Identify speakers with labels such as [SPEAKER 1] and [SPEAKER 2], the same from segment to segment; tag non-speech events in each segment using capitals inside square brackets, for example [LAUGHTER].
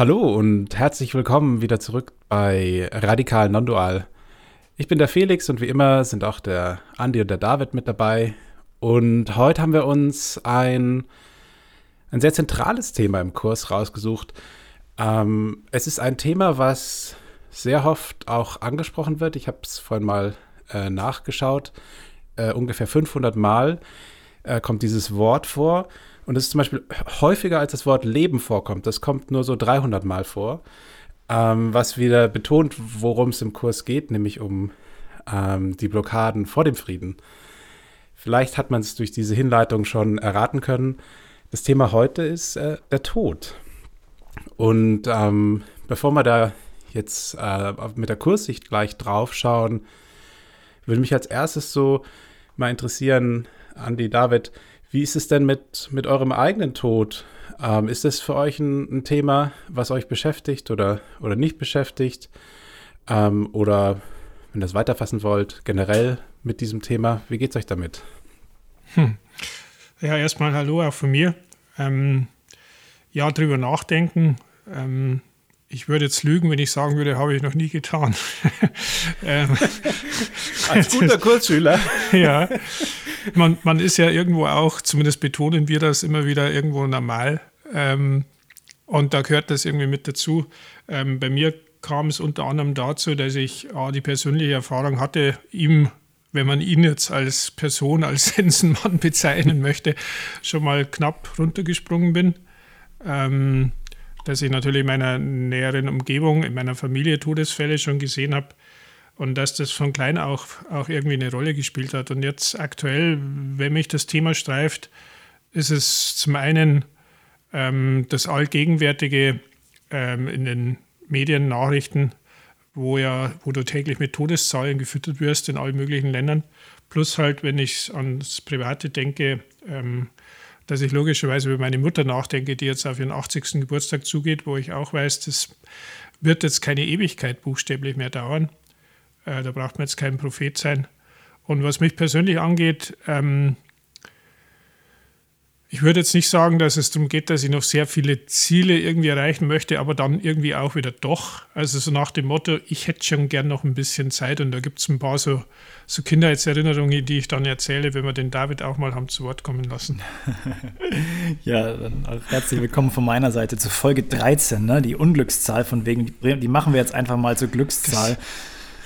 [SPEAKER 1] Hallo und herzlich willkommen wieder zurück bei Radikal Non-Dual. Ich bin der Felix und wie immer sind auch der Andi und der David mit dabei. Und heute haben wir uns ein, ein sehr zentrales Thema im Kurs rausgesucht. Ähm, es ist ein Thema, was sehr oft auch angesprochen wird. Ich habe es vorhin mal äh, nachgeschaut. Äh, ungefähr 500 Mal äh, kommt dieses Wort vor. Und es ist zum Beispiel häufiger als das Wort Leben vorkommt. Das kommt nur so 300 Mal vor. Ähm, was wieder betont, worum es im Kurs geht, nämlich um ähm, die Blockaden vor dem Frieden. Vielleicht hat man es durch diese Hinleitung schon erraten können. Das Thema heute ist äh, der Tod. Und ähm, bevor wir da jetzt äh, mit der Kurssicht gleich drauf schauen, würde mich als erstes so mal interessieren, Andi, David, wie ist es denn mit, mit eurem eigenen Tod? Ähm, ist das für euch ein, ein, Thema, was euch beschäftigt oder, oder nicht beschäftigt? Ähm, oder, wenn ihr das weiterfassen wollt, generell mit diesem Thema, wie geht es euch damit?
[SPEAKER 2] Hm. Ja, erstmal Hallo auch von mir. Ähm, ja, drüber nachdenken. Ähm, ich würde jetzt lügen, wenn ich sagen würde, habe ich noch nie getan. [LAUGHS]
[SPEAKER 1] ähm, Als guter Kursschüler. [LAUGHS]
[SPEAKER 2] ja. Man, man ist ja irgendwo auch, zumindest betonen wir das immer wieder, irgendwo normal. Ähm, und da gehört das irgendwie mit dazu. Ähm, bei mir kam es unter anderem dazu, dass ich äh, die persönliche Erfahrung hatte, ihm, wenn man ihn jetzt als Person, als [LAUGHS] Sensenmann bezeichnen möchte, schon mal knapp runtergesprungen bin. Ähm, dass ich natürlich in meiner näheren Umgebung, in meiner Familie Todesfälle schon gesehen habe und dass das von klein auch, auch irgendwie eine Rolle gespielt hat. Und jetzt aktuell, wenn mich das Thema streift, ist es zum einen ähm, das allgegenwärtige ähm, in den Medien, Nachrichten, wo, ja, wo du täglich mit Todeszahlen gefüttert wirst in allen möglichen Ländern. Plus halt, wenn ich ans Private denke, ähm, dass ich logischerweise über meine Mutter nachdenke, die jetzt auf ihren 80. Geburtstag zugeht, wo ich auch weiß, das wird jetzt keine Ewigkeit buchstäblich mehr dauern. Äh, da braucht man jetzt kein Prophet sein. Und was mich persönlich angeht, ähm, ich würde jetzt nicht sagen, dass es darum geht, dass ich noch sehr viele Ziele irgendwie erreichen möchte, aber dann irgendwie auch wieder doch. Also so nach dem Motto, ich hätte schon gern noch ein bisschen Zeit und da gibt es ein paar so, so Kindheitserinnerungen, die ich dann erzähle, wenn wir den David auch mal haben zu Wort kommen lassen. [LAUGHS]
[SPEAKER 3] ja, dann auch herzlich willkommen von meiner Seite zu Folge 13, ne? die Unglückszahl von wegen, die, machen wir jetzt einfach mal zur Glückszahl. Das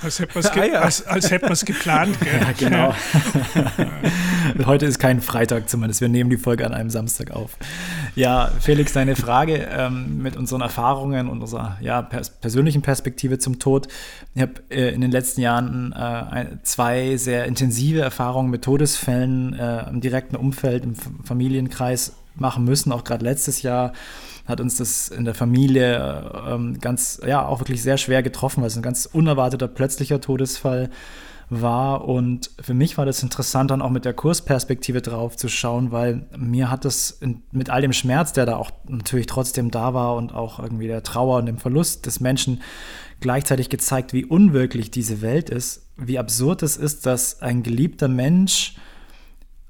[SPEAKER 2] als hätte man es [LAUGHS] ge ah, ja. als, als geplant. Gell? [LAUGHS] Ja, genau. [LAUGHS]
[SPEAKER 3] Heute ist kein Freitag zumindest. Wir nehmen die Folge an einem Samstag auf. Ja, Felix, deine Frage ähm, mit unseren Erfahrungen und unserer ja, pers persönlichen Perspektive zum Tod. Ich habe äh, in den letzten Jahren äh, zwei sehr intensive Erfahrungen mit Todesfällen äh, im direkten Umfeld, im Familienkreis machen müssen, auch gerade letztes Jahr hat uns das in der Familie ähm, ganz, ja, auch wirklich sehr schwer getroffen, weil es ein ganz unerwarteter, plötzlicher Todesfall war. Und für mich war das interessant, dann auch mit der Kursperspektive drauf zu schauen, weil mir hat das in, mit all dem Schmerz, der da auch natürlich trotzdem da war und auch irgendwie der Trauer und dem Verlust des Menschen gleichzeitig gezeigt, wie unwirklich diese Welt ist, wie absurd es ist, dass ein geliebter Mensch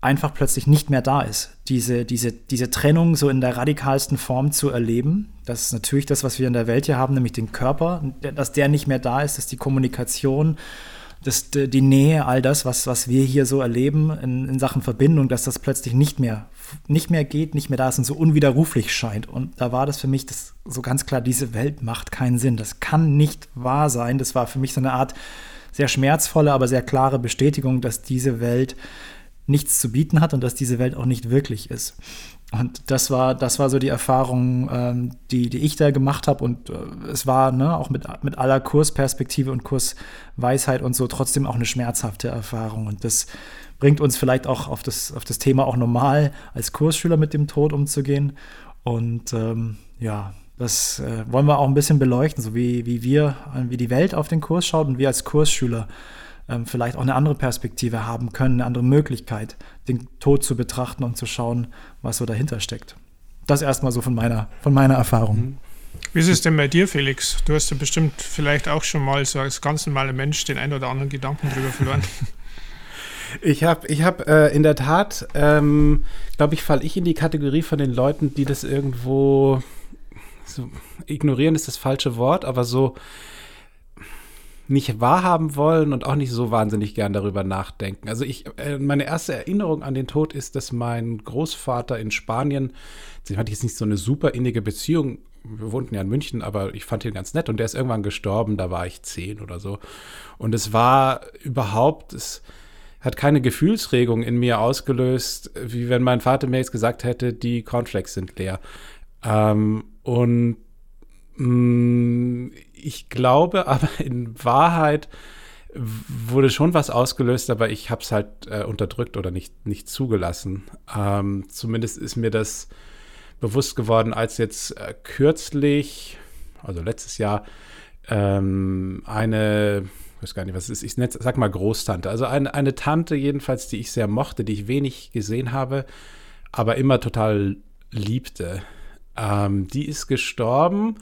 [SPEAKER 3] einfach plötzlich nicht mehr da ist. Diese, diese, diese Trennung so in der radikalsten Form zu erleben, das ist natürlich das, was wir in der Welt hier haben, nämlich den Körper, dass der nicht mehr da ist, dass die Kommunikation das, die Nähe, all das, was, was wir hier so erleben in, in Sachen Verbindung, dass das plötzlich nicht mehr, nicht mehr geht, nicht mehr da ist und so unwiderruflich scheint. Und da war das für mich das so ganz klar, diese Welt macht keinen Sinn. Das kann nicht wahr sein. Das war für mich so eine Art sehr schmerzvolle, aber sehr klare Bestätigung, dass diese Welt nichts zu bieten hat und dass diese Welt auch nicht wirklich ist. Und das war, das war so die Erfahrung, ähm, die, die ich da gemacht habe. Und äh, es war ne, auch mit, mit aller Kursperspektive und Kursweisheit und so trotzdem auch eine schmerzhafte Erfahrung. Und das bringt uns vielleicht auch auf das, auf das Thema auch normal als Kursschüler mit dem Tod umzugehen. Und ähm, ja, das äh, wollen wir auch ein bisschen beleuchten, so wie, wie wir, wie die Welt auf den Kurs schaut und wir als Kursschüler ähm, vielleicht auch eine andere Perspektive haben können, eine andere Möglichkeit, den Tod zu betrachten und zu schauen, was so dahinter steckt. Das erstmal so von meiner, von meiner Erfahrung. Mhm.
[SPEAKER 2] Wie ist es denn bei dir, Felix? Du hast ja bestimmt vielleicht auch schon mal so als ganz normaler Mensch den ein oder anderen Gedanken drüber verloren. [LAUGHS]
[SPEAKER 1] Ich habe ich hab, äh, in der Tat, ähm, glaube ich, falle ich in die Kategorie von den Leuten, die das irgendwo so, ignorieren ist das falsche Wort, aber so nicht wahrhaben wollen und auch nicht so wahnsinnig gern darüber nachdenken. Also ich, äh, meine erste Erinnerung an den Tod ist, dass mein Großvater in Spanien, sie hatte jetzt nicht so eine super innige Beziehung, wir wohnten ja in München, aber ich fand ihn ganz nett und der ist irgendwann gestorben, da war ich zehn oder so. Und es war überhaupt, es hat keine Gefühlsregung in mir ausgelöst, wie wenn mein Vater mir jetzt gesagt hätte, die Cornflakes sind leer. Ähm, und mh, mm, ich glaube [LAUGHS] aber in Wahrheit wurde schon was ausgelöst, aber ich habe es halt äh, unterdrückt oder nicht, nicht zugelassen. Ähm, zumindest ist mir das bewusst geworden, als jetzt äh, kürzlich, also letztes Jahr, ähm, eine, ich weiß gar nicht, was es ist, ich sag mal Großtante, also eine, eine Tante jedenfalls, die ich sehr mochte, die ich wenig gesehen habe, aber immer total liebte. Ähm, die ist gestorben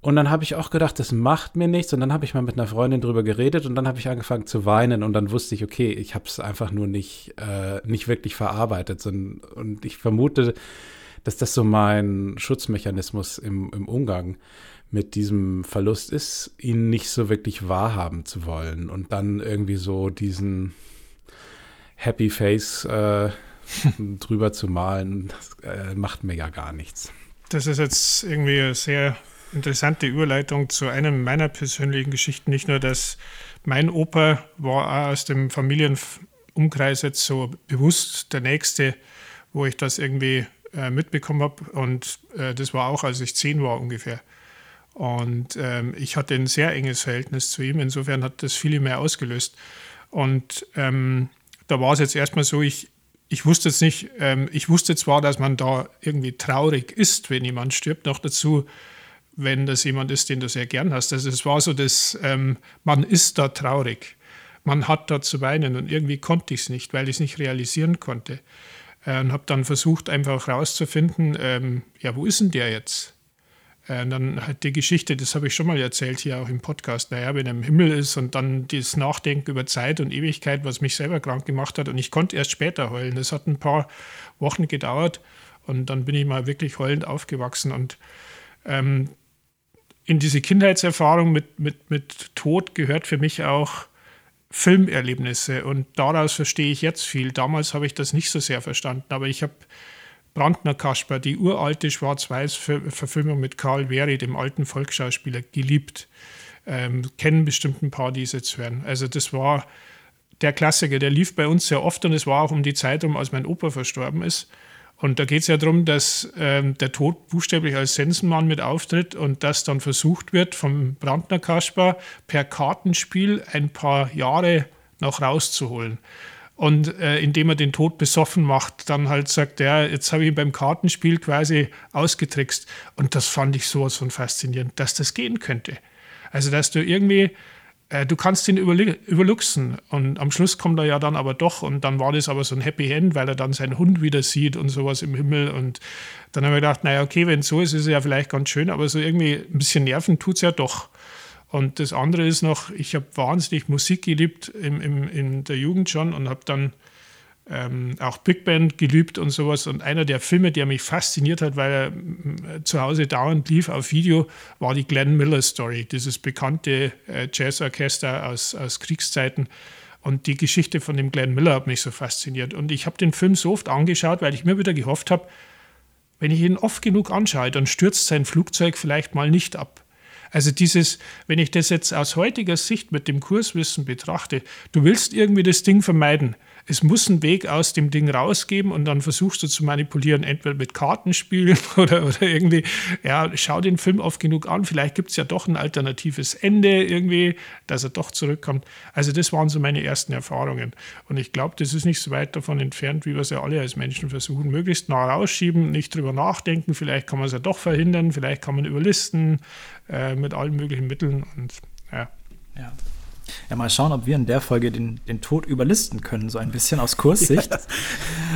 [SPEAKER 1] und dann habe ich auch gedacht, das macht mir nichts. Und dann habe ich mal mit einer Freundin drüber geredet und dann habe ich angefangen zu weinen. Und dann wusste ich, okay, ich habe es einfach nur nicht, äh, nicht wirklich verarbeitet. Und ich vermute, dass das so mein Schutzmechanismus im, im Umgang mit diesem Verlust ist, ihn nicht so wirklich wahrhaben zu wollen. Und dann irgendwie so diesen Happy Face äh, [LAUGHS] drüber zu malen, das äh, macht mir ja gar nichts.
[SPEAKER 2] Das ist jetzt irgendwie sehr interessante Überleitung zu einem meiner persönlichen Geschichten. Nicht nur, dass mein Opa war auch aus dem Familienumkreis jetzt so bewusst der Nächste, wo ich das irgendwie äh, mitbekommen habe. Und äh, das war auch, als ich zehn war ungefähr. Und ähm, ich hatte ein sehr enges Verhältnis zu ihm. Insofern hat das viele mehr ausgelöst. Und ähm, da war es jetzt erstmal so, ich, ich wusste jetzt nicht, ähm, ich wusste zwar, dass man da irgendwie traurig ist, wenn jemand stirbt, noch dazu wenn das jemand ist, den du sehr gern hast. Also es war so, dass ähm, man ist da traurig. Man hat da zu weinen und irgendwie konnte ich es nicht, weil ich es nicht realisieren konnte. Äh, und habe dann versucht, einfach rauszufinden, ähm, ja, wo ist denn der jetzt? Äh, und dann halt die Geschichte, das habe ich schon mal erzählt hier auch im Podcast, naja, wenn er im Himmel ist und dann das Nachdenken über Zeit und Ewigkeit, was mich selber krank gemacht hat. Und ich konnte erst später heulen. Das hat ein paar Wochen gedauert und dann bin ich mal wirklich heulend aufgewachsen und ähm, in diese Kindheitserfahrung mit, mit, mit Tod gehört für mich auch Filmerlebnisse und daraus verstehe ich jetzt viel. Damals habe ich das nicht so sehr verstanden, aber ich habe Brandner Kasper, die uralte Schwarz-Weiß-Verfilmung mit Karl Wehry, dem alten Volksschauspieler, geliebt. Ähm, kennen bestimmt ein paar, die es jetzt hören. Also das war der Klassiker, der lief bei uns sehr oft und es war auch um die Zeit rum, als mein Opa verstorben ist. Und da geht es ja darum, dass ähm, der Tod buchstäblich als Sensenmann mit auftritt und dass dann versucht wird, vom Brandner Kasper per Kartenspiel ein paar Jahre noch rauszuholen. Und äh, indem er den Tod besoffen macht, dann halt sagt, ja, jetzt habe ich ihn beim Kartenspiel quasi ausgetrickst. Und das fand ich sowas von faszinierend, dass das gehen könnte. Also, dass du irgendwie äh, du kannst ihn überluxen. Und am Schluss kommt er ja dann aber doch. Und dann war das aber so ein Happy End, weil er dann seinen Hund wieder sieht und sowas im Himmel. Und dann haben wir gedacht, naja, okay, wenn es so ist, ist es ja vielleicht ganz schön, aber so irgendwie ein bisschen nerven tut es ja doch. Und das andere ist noch, ich habe wahnsinnig Musik geliebt im, im, in der Jugend schon und habe dann ähm, auch Big Band geliebt und sowas. Und einer der Filme, der mich fasziniert hat, weil er zu Hause dauernd lief auf Video, war die Glenn Miller Story, dieses bekannte äh, Jazzorchester aus, aus Kriegszeiten. Und die Geschichte von dem Glenn Miller hat mich so fasziniert. Und ich habe den Film so oft angeschaut, weil ich mir wieder gehofft habe, wenn ich ihn oft genug anschaue, dann stürzt sein Flugzeug vielleicht mal nicht ab. Also dieses, wenn ich das jetzt aus heutiger Sicht mit dem Kurswissen betrachte, du willst irgendwie das Ding vermeiden es muss einen Weg aus dem Ding rausgeben und dann versuchst du zu manipulieren, entweder mit Kartenspielen [LAUGHS] oder, oder irgendwie, ja, schau den Film oft genug an, vielleicht gibt es ja doch ein alternatives Ende irgendwie, dass er doch zurückkommt. Also das waren so meine ersten Erfahrungen. Und ich glaube, das ist nicht so weit davon entfernt, wie wir es ja alle als Menschen versuchen, möglichst nah rausschieben, nicht drüber nachdenken, vielleicht kann man es ja doch verhindern, vielleicht kann man überlisten äh, mit allen möglichen Mitteln und ja.
[SPEAKER 3] Ja. Ja, mal schauen, ob wir in der Folge den, den Tod überlisten können, so ein bisschen aus Kurssicht. [LAUGHS]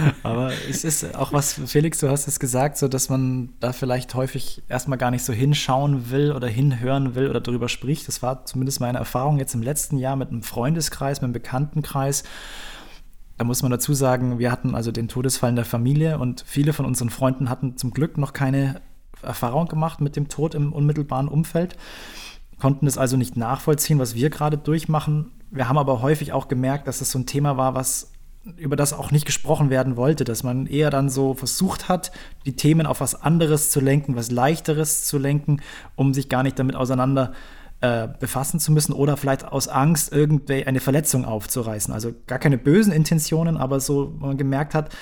[SPEAKER 3] Ja. Aber es ist auch was, Felix, du hast es gesagt, so dass man da vielleicht häufig erstmal gar nicht so hinschauen will oder hinhören will oder darüber spricht. Das war zumindest meine Erfahrung jetzt im letzten Jahr mit einem Freundeskreis, mit einem Bekanntenkreis. Da muss man dazu sagen, wir hatten also den Todesfall in der Familie und viele von unseren Freunden hatten zum Glück noch keine Erfahrung gemacht mit dem Tod im unmittelbaren Umfeld konnten es also nicht nachvollziehen, was wir gerade durchmachen. Wir haben aber häufig auch gemerkt, dass es so ein Thema war, was über das auch nicht gesprochen werden wollte, dass man eher dann so versucht hat, die Themen auf was anderes zu lenken, was leichteres zu lenken, um sich gar nicht damit auseinander äh, befassen zu müssen oder vielleicht aus Angst irgendwie eine Verletzung aufzureißen. Also gar keine bösen Intentionen, aber so man gemerkt hat,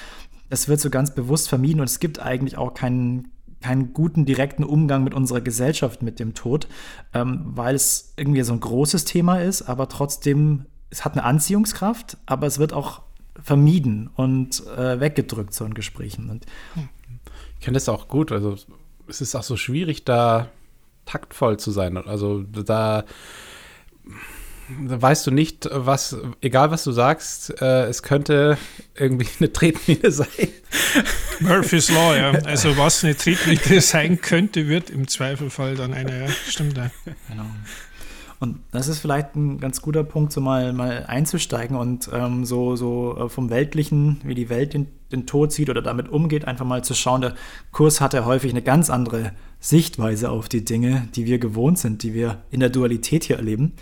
[SPEAKER 3] es wird so ganz bewusst vermieden und es gibt eigentlich auch keinen keinen guten direkten Umgang mit unserer Gesellschaft mit dem Tod, ähm, weil es irgendwie so ein großes Thema ist, aber trotzdem, es hat eine Anziehungskraft, aber es wird auch vermieden und äh, weggedrückt, so in Gesprächen. Und,
[SPEAKER 1] ich kenne das auch gut, also es ist auch so schwierig, da taktvoll zu sein. Also da weißt du nicht, was, egal was du sagst, äh, es könnte irgendwie eine Tretmine [LAUGHS] sein.
[SPEAKER 2] Murphy's Law, ja. [LAUGHS] Also was eine Tretmine sein könnte, wird im Zweifelfall dann eine, ja, stimmt ja. Genau.
[SPEAKER 3] Und das ist vielleicht ein ganz guter Punkt, so mal, mal einzusteigen und ähm, so, so äh, vom Weltlichen, wie die Welt den, den Tod sieht oder damit umgeht, einfach mal zu schauen. Der Kurs hat ja häufig eine ganz andere Sichtweise auf die Dinge, die wir gewohnt sind, die wir in der Dualität hier erleben.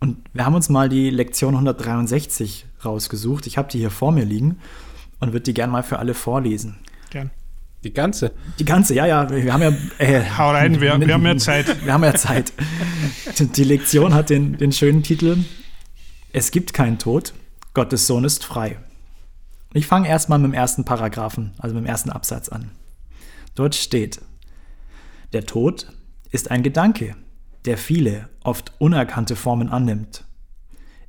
[SPEAKER 3] Und wir haben uns mal die Lektion 163 rausgesucht. Ich habe die hier vor mir liegen und würde die gerne mal für alle vorlesen.
[SPEAKER 1] Gern. Die ganze?
[SPEAKER 3] Die ganze, ja, ja. Wir haben ja.
[SPEAKER 2] Äh, Hau rein, wir, wir haben ja [LAUGHS] Zeit.
[SPEAKER 3] Wir haben ja Zeit. Die Lektion hat den, den schönen Titel: Es gibt keinen Tod, Gottes Sohn ist frei. Ich fange erstmal mit dem ersten Paragraphen, also mit dem ersten Absatz an. Dort steht: Der Tod ist ein Gedanke, der viele, oft unerkannte Formen annimmt.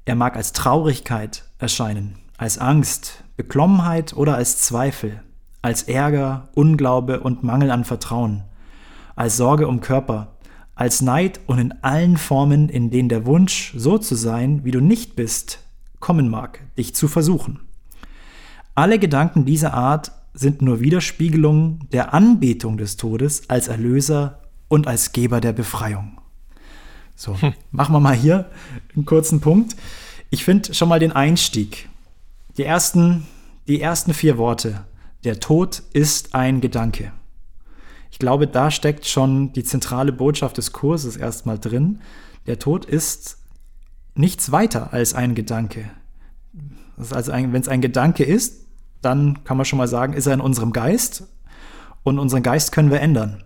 [SPEAKER 3] Er mag als Traurigkeit erscheinen, als Angst, Beklommenheit oder als Zweifel, als Ärger, Unglaube und Mangel an Vertrauen, als Sorge um Körper, als Neid und in allen Formen, in denen der Wunsch, so zu sein, wie du nicht bist, kommen mag, dich zu versuchen. Alle Gedanken dieser Art sind nur Widerspiegelungen der Anbetung des Todes als Erlöser und als Geber der Befreiung. So, hm. machen wir mal hier einen kurzen Punkt. Ich finde schon mal den Einstieg. Die ersten, die ersten vier Worte. Der Tod ist ein Gedanke. Ich glaube, da steckt schon die zentrale Botschaft des Kurses erstmal drin. Der Tod ist nichts weiter als ein Gedanke. also wenn es ein Gedanke ist, dann kann man schon mal sagen, ist er in unserem Geist und unseren Geist können wir ändern.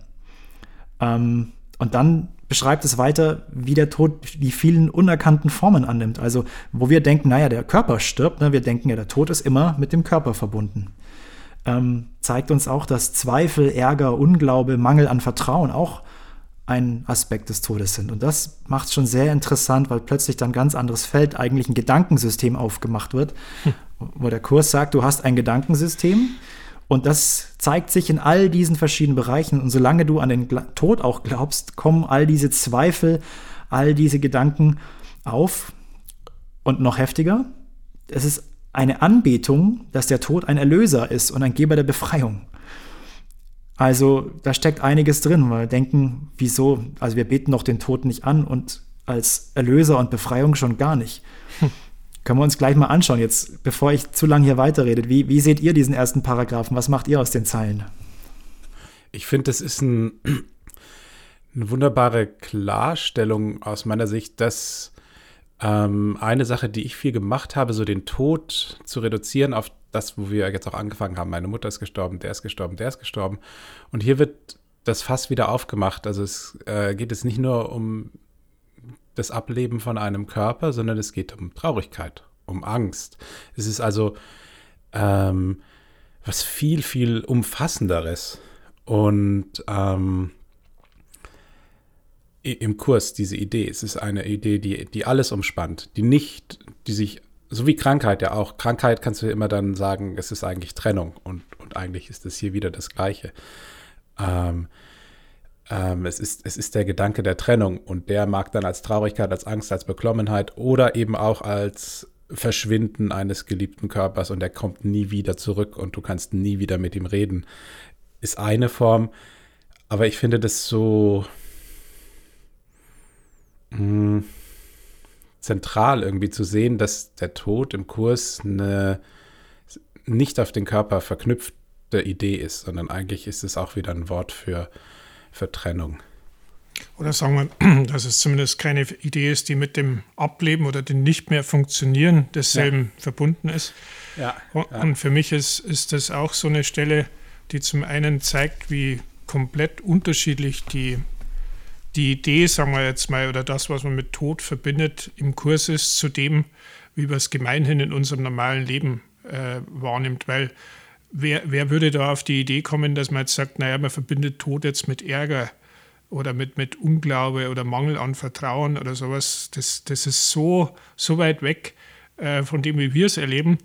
[SPEAKER 3] Ähm, und dann beschreibt es weiter, wie der Tod die vielen unerkannten Formen annimmt. Also, wo wir denken, naja, der Körper stirbt, ne, wir denken ja, der Tod ist immer mit dem Körper verbunden. Ähm, zeigt uns auch, dass Zweifel, Ärger, Unglaube, Mangel an Vertrauen auch ein Aspekt des Todes sind. Und das macht es schon sehr interessant, weil plötzlich dann ganz anderes Feld, eigentlich ein Gedankensystem aufgemacht wird, hm. wo der Kurs sagt, du hast ein Gedankensystem, und das zeigt sich in all diesen verschiedenen Bereichen. Und solange du an den Tod auch glaubst, kommen all diese Zweifel, all diese Gedanken auf. Und noch heftiger, es ist eine Anbetung, dass der Tod ein Erlöser ist und ein Geber der Befreiung. Also da steckt einiges drin, weil wir denken, wieso, also wir beten doch den Tod nicht an und als Erlöser und Befreiung schon gar nicht. Können wir uns gleich mal anschauen, jetzt, bevor ich zu lange hier weiterredet. Wie, wie seht ihr diesen ersten Paragraphen? Was macht ihr aus den Zeilen?
[SPEAKER 1] Ich finde, das ist ein, eine wunderbare Klarstellung aus meiner Sicht, dass ähm, eine Sache, die ich viel gemacht habe, so den Tod zu reduzieren auf das, wo wir jetzt auch angefangen haben. Meine Mutter ist gestorben, der ist gestorben, der ist gestorben. Und hier wird das Fass wieder aufgemacht. Also es äh, geht es nicht nur um das Ableben von einem Körper, sondern es geht um Traurigkeit, um Angst. Es ist also ähm, was viel, viel umfassenderes. Und ähm, im Kurs diese Idee, es ist eine Idee, die, die alles umspannt, die nicht, die sich, so wie Krankheit ja auch, Krankheit kannst du immer dann sagen, es ist eigentlich Trennung und, und eigentlich ist es hier wieder das Gleiche. Ähm, ähm, es, ist, es ist der Gedanke der Trennung und der mag dann als Traurigkeit, als Angst, als Beklommenheit oder eben auch als Verschwinden eines geliebten Körpers und er kommt nie wieder zurück und du kannst nie wieder mit ihm reden, ist eine Form. Aber ich finde das so mh, hm, zentral irgendwie zu sehen, dass der Tod im Kurs eine nicht auf den Körper verknüpfte Idee ist, sondern eigentlich ist es auch wieder ein Wort für für Trennung.
[SPEAKER 2] Oder sagen wir, [CLEARS THROAT] dass es zumindest keine Idee ist, die mit dem Ableben oder dem nicht mehr funktionieren desselben ja. verbunden ist. Ja, und, ja. und für mich ist, ist das auch so eine Stelle, die zum einen zeigt, wie komplett unterschiedlich die, die Idee, sagen wir jetzt mal, oder das, was man mit Tod verbindet, im Kurs ist, zu dem, wie wir es gemeinhin in unserem normalen Leben äh, wahrnimmt. Weil wer, wer würde da auf die Idee kommen, dass man jetzt sagt, naja, man verbindet Tod jetzt mit Ärger oder mit, mit Unglaube oder Mangel an Vertrauen oder sowas. Das, das ist so, so weit weg äh, von dem, wie wir es erleben.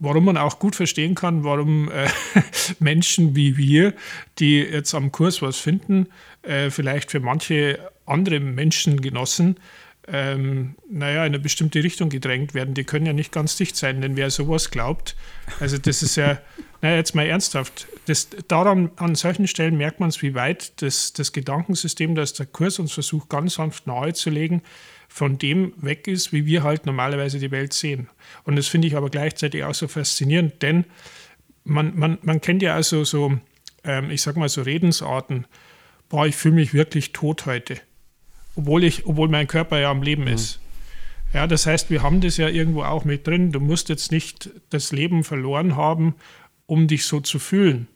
[SPEAKER 2] Warum man auch gut verstehen kann, warum äh, [LAUGHS] Menschen wie wir, die jetzt am Kurs was finden, äh, vielleicht für manche andere Menschengenossen ähm, naja, in eine bestimmte Richtung gedrängt werden. Die können ja nicht ganz dicht sein, denn wer sowas glaubt, also das ist ja, [LAUGHS] naja, jetzt mal ernsthaft, das, daran, an solchen Stellen merkt man es, wie weit das, das Gedankensystem, das der Kurs uns versucht, ganz sanft nahezulegen, von dem weg ist, wie wir halt normalerweise die Welt sehen. Und das finde ich aber gleichzeitig auch so faszinierend, denn man, man, man kennt ja also so, ähm, ich sag mal so Redensarten, boah, ich fühle mich wirklich tot heute obwohl, ich, obwohl mein Körper ja am Leben mhm. ist. Ja, das heißt, wir haben das ja irgendwo auch mit drin. Du musst jetzt nicht das Leben verloren haben, um dich so zu fühlen.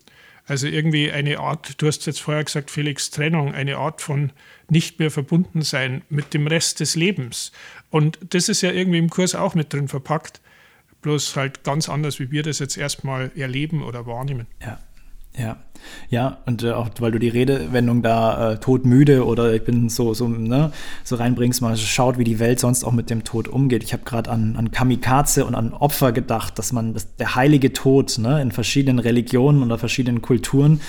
[SPEAKER 2] Also irgendwie eine Art, du hast jetzt vorher gesagt, Felix, Trennung, eine Art von nicht mehr verbunden sein mit dem Rest des Lebens. Und das ist ja irgendwie im Kurs auch mit drin verpackt, bloß halt ganz anders, wie wir das jetzt erstmal erleben oder wahrnehmen.
[SPEAKER 3] Ja. Ja, ja, und äh, auch weil du die Redewendung da äh, todmüde oder ich bin so, so, ne, so reinbringst, mal schaut, wie die Welt sonst auch mit dem Tod umgeht. Ich habe gerade an, an Kamikaze und an Opfer gedacht, dass man, dass der heilige Tod ne, in verschiedenen Religionen oder verschiedenen Kulturen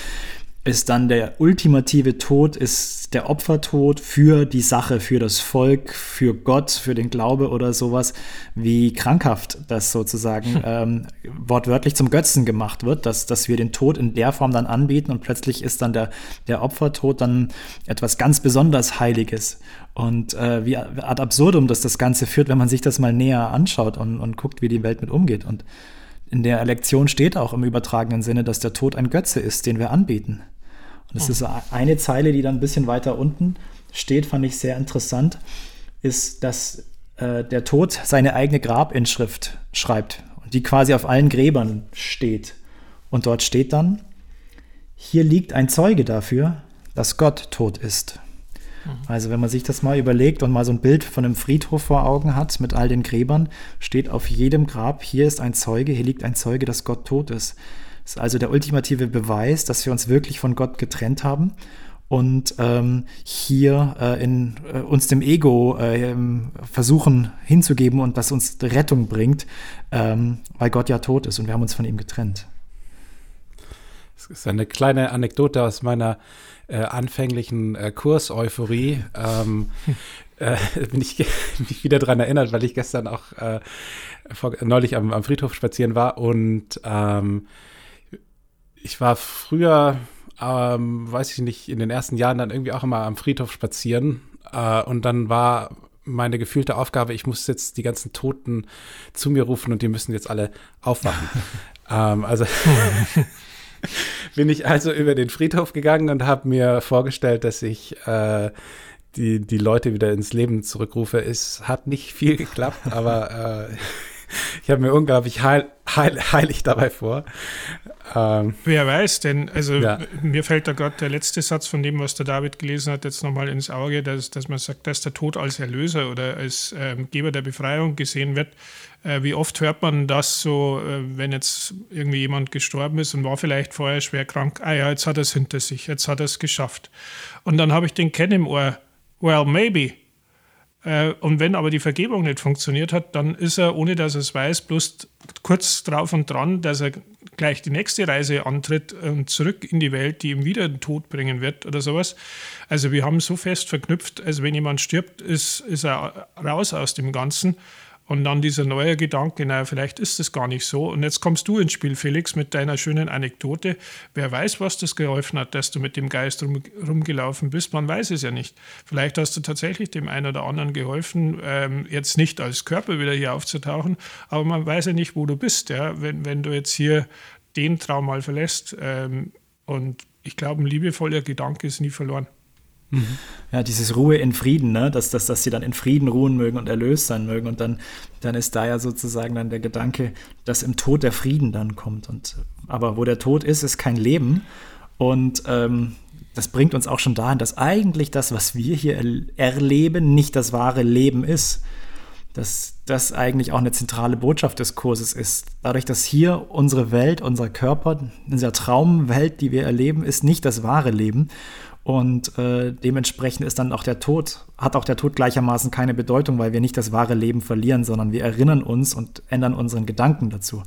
[SPEAKER 3] ist dann der ultimative Tod, ist der Opfertod für die Sache, für das Volk, für Gott, für den Glaube oder sowas, wie krankhaft das sozusagen [LAUGHS] ähm, wortwörtlich zum Götzen gemacht wird, dass, dass wir den Tod in der Form dann anbieten und plötzlich ist dann der, der Opfertod dann etwas ganz besonders Heiliges. Und äh, wie ad absurdum das das Ganze führt, wenn man sich das mal näher anschaut und, und guckt, wie die Welt mit umgeht. Und in der Lektion steht auch im übertragenen Sinne, dass der Tod ein Götze ist, den wir anbieten. Das ist eine Zeile, die dann ein bisschen weiter unten steht, fand ich sehr interessant, ist, dass äh, der Tod seine eigene Grabinschrift schreibt und die quasi auf allen Gräbern steht. Und dort steht dann, hier liegt ein Zeuge dafür, dass Gott tot ist. Mhm. Also wenn man sich das mal überlegt und mal so ein Bild von einem Friedhof vor Augen hat mit all den Gräbern, steht auf jedem Grab, hier ist ein Zeuge, hier liegt ein Zeuge, dass Gott tot ist. Das ist also der ultimative Beweis, dass wir uns wirklich von Gott getrennt haben und ähm, hier äh, in, äh, uns dem Ego äh, versuchen hinzugeben und das uns Rettung bringt, ähm, weil Gott ja tot ist und wir haben uns von ihm getrennt.
[SPEAKER 1] Das ist eine kleine Anekdote aus meiner äh, anfänglichen äh, Kurseuphorie. Ähm, [LAUGHS] äh, bin ich [LAUGHS] mich wieder daran erinnert, weil ich gestern auch äh, vor, neulich am, am, Friedhof spazieren war und ähm, ich war früher, ähm, weiß ich nicht, in den ersten Jahren dann irgendwie auch immer am Friedhof spazieren. Äh, und dann war meine gefühlte Aufgabe, ich muss jetzt die ganzen Toten zu mir rufen und die müssen jetzt alle aufwachen. [LAUGHS] ähm, also [LAUGHS] bin ich also über den Friedhof gegangen und habe mir vorgestellt, dass ich äh, die, die Leute wieder ins Leben zurückrufe. Es hat nicht viel geklappt, aber äh, [LAUGHS] ich habe mir unglaublich heil, heil, heilig dabei vor.
[SPEAKER 2] Ähm, Wer weiß, denn also ja. mir fällt da gerade der letzte Satz von dem, was der David gelesen hat, jetzt nochmal ins Auge, dass, dass man sagt, dass der Tod als Erlöser oder als ähm, Geber der Befreiung gesehen wird. Äh, wie oft hört man das so, äh, wenn jetzt irgendwie jemand gestorben ist und war vielleicht vorher schwer krank, ah ja, jetzt hat er es hinter sich, jetzt hat er es geschafft. Und dann habe ich den Ken im Ohr, well, maybe. Äh, und wenn aber die Vergebung nicht funktioniert hat, dann ist er, ohne dass er es weiß, bloß kurz drauf und dran, dass er gleich die nächste Reise antritt und zurück in die Welt, die ihm wieder den Tod bringen wird oder sowas. Also wir haben so fest verknüpft, also wenn jemand stirbt, ist, ist er raus aus dem Ganzen. Und dann dieser neue Gedanke, naja, vielleicht ist es gar nicht so. Und jetzt kommst du ins Spiel, Felix, mit deiner schönen Anekdote. Wer weiß, was das geholfen hat, dass du mit dem Geist rum, rumgelaufen bist. Man weiß es ja nicht. Vielleicht hast du tatsächlich dem einen oder anderen geholfen, ähm, jetzt nicht als Körper wieder hier aufzutauchen, aber man weiß ja nicht, wo du bist. Ja? Wenn, wenn du jetzt hier den Traum mal verlässt. Ähm, und ich glaube, ein liebevoller Gedanke ist nie verloren.
[SPEAKER 3] Ja, dieses Ruhe in Frieden, ne? dass, dass, dass sie dann in Frieden ruhen mögen und erlöst sein mögen. Und dann, dann ist da ja sozusagen dann der Gedanke, dass im Tod der Frieden dann kommt. Und, aber wo der Tod ist, ist kein Leben. Und ähm, das bringt uns auch schon dahin, dass eigentlich das, was wir hier erleben, nicht das wahre Leben ist. Dass das eigentlich auch eine zentrale Botschaft des Kurses ist. Dadurch, dass hier unsere Welt, unser Körper, unsere Traumwelt, die wir erleben, ist nicht das wahre Leben. Und äh, dementsprechend ist dann auch der Tod, hat auch der Tod gleichermaßen keine Bedeutung, weil wir nicht das wahre Leben verlieren, sondern wir erinnern uns und ändern unseren Gedanken dazu.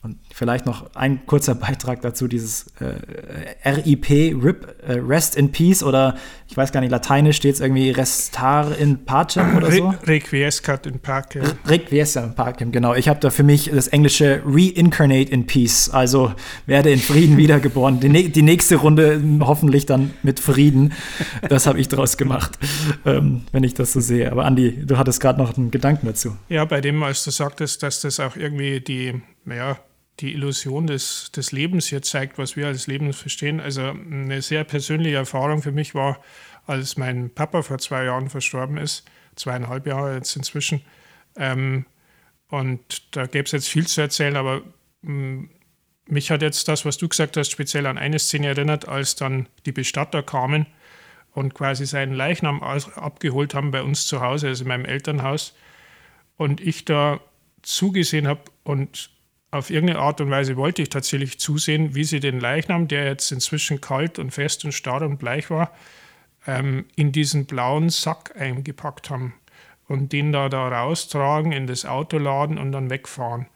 [SPEAKER 3] Und vielleicht noch ein kurzer Beitrag dazu, dieses äh, RIP, RIP, äh, Rest in Peace oder ich weiß gar nicht, lateinisch steht es irgendwie Restar in Pacem oder so.
[SPEAKER 2] Requiescat in Pacem.
[SPEAKER 3] Requiescat in Pacem, genau. Ich habe da für mich das englische Reincarnate in Peace, also werde in Frieden wiedergeboren. Die, die nächste Runde hoffentlich dann mit Frieden. Das habe ich draus gemacht, ähm, wenn ich das so sehe. Aber Andi, du hattest gerade noch einen Gedanken dazu.
[SPEAKER 2] Ja, bei dem, als du sagtest, dass das auch irgendwie die, naja, die Illusion des, des Lebens hier zeigt, was wir als Leben verstehen. Also eine sehr persönliche Erfahrung für mich war, als mein Papa vor zwei Jahren verstorben ist, zweieinhalb Jahre jetzt inzwischen. Ähm, und da gäbe es jetzt viel zu erzählen, aber mh, mm, mich hat jetzt das, was du gesagt hast, speziell an eine Szene erinnert, als dann die Bestatter kamen und quasi seinen Leichnam abgeholt haben bei uns zu Hause, also in meinem Elternhaus. Und ich da zugesehen habe und auf irgendeine Art und Weise wollte ich tatsächlich zusehen, wie sie den Leichnam, der jetzt inzwischen kalt und fest und starr und bleich war, ähm, in diesen blauen Sack eingepackt haben und den da, da raustragen, in das Auto laden und dann wegfahren.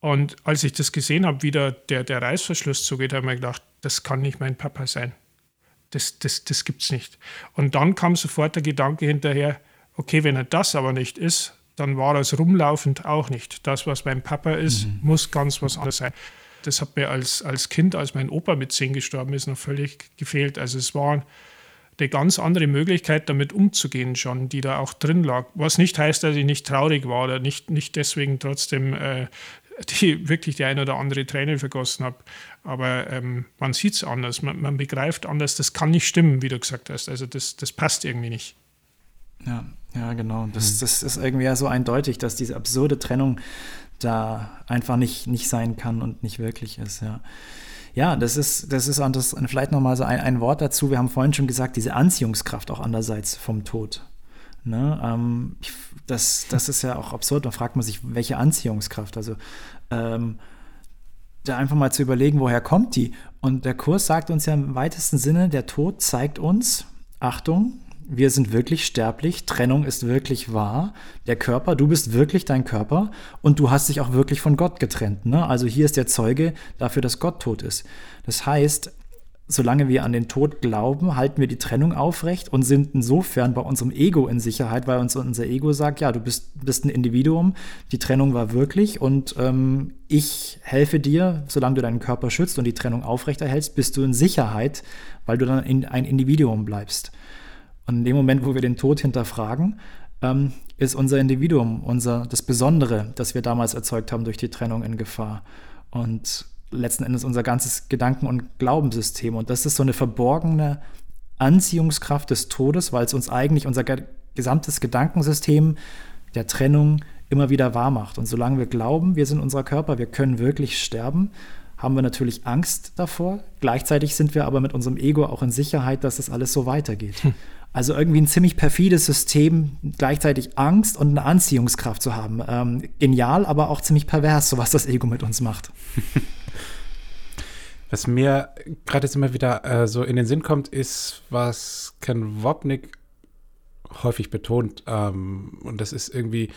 [SPEAKER 2] Und als ich das gesehen habe, wie da der, der Reißverschluss zugeht, habe ich mir gedacht, das kann nicht mein Papa sein. Das, das, das gibt's nicht. Und dann kam sofort der Gedanke hinterher, okay, wenn er das aber nicht ist, dann war es rumlaufend auch nicht. Das, was mein Papa ist, mhm. muss ganz was anderes sein. Das hat mir als, als Kind, als mein Opa mit zehn gestorben ist, noch völlig gefehlt. Also es war eine ganz andere Möglichkeit, damit umzugehen schon, die da auch drin lag. Was nicht heißt, dass ich nicht traurig war oder nicht, nicht deswegen trotzdem äh, die, wirklich die ein oder andere Träne vergossen habe. Aber ähm, man sieht es anders, man, man begreift anders, das kann nicht stimmen, wie du gesagt hast. Also das, das passt irgendwie nicht.
[SPEAKER 3] Ja, ja, genau. Das, mhm. das ist irgendwie ja so eindeutig, dass diese absurde Trennung da einfach nicht, nicht sein kann und nicht wirklich ist, ja. Ja, das ist, das ist anders, vielleicht nochmal so ein, ein Wort dazu. Wir haben vorhin schon gesagt, diese Anziehungskraft auch andererseits vom Tod. Ne? Ähm, das, das ist ja auch absurd. Da fragt man sich, welche Anziehungskraft? Also ähm, da einfach mal zu überlegen, woher kommt die? Und der Kurs sagt uns ja im weitesten Sinne, der Tod zeigt uns, Achtung, wir sind wirklich sterblich, Trennung ist wirklich wahr, der Körper, du bist wirklich dein Körper und du hast dich auch wirklich von Gott getrennt. Ne? Also hier ist der Zeuge dafür, dass Gott tot ist. Das heißt, solange wir an den Tod glauben, halten wir die Trennung aufrecht und sind insofern bei unserem Ego in Sicherheit, weil uns unser Ego sagt, ja, du bist, bist ein Individuum, die Trennung war wirklich und ähm, ich helfe dir, solange du deinen Körper schützt und die Trennung aufrechterhältst, bist du in Sicherheit, weil du dann in, ein Individuum bleibst. Und in dem Moment, wo wir den Tod hinterfragen, ähm, ist unser Individuum, unser, das Besondere, das wir damals erzeugt haben durch die Trennung in Gefahr. Und letzten Endes unser ganzes Gedanken- und Glaubenssystem. Und das ist so eine verborgene Anziehungskraft des Todes, weil es uns eigentlich unser gesamtes Gedankensystem der Trennung immer wieder wahr macht. Und solange wir glauben, wir sind unser Körper, wir können wirklich sterben, haben wir natürlich Angst davor. Gleichzeitig sind wir aber mit unserem Ego auch in Sicherheit, dass das alles so weitergeht. Hm. Also irgendwie ein ziemlich perfides System, gleichzeitig Angst und eine Anziehungskraft zu haben. Ähm, genial, aber auch ziemlich pervers, so was das Ego mit uns macht. [LAUGHS]
[SPEAKER 1] Was mir gerade jetzt immer wieder äh, so in den Sinn kommt, ist, was Ken Wopnik häufig betont. Ähm, und das ist irgendwie,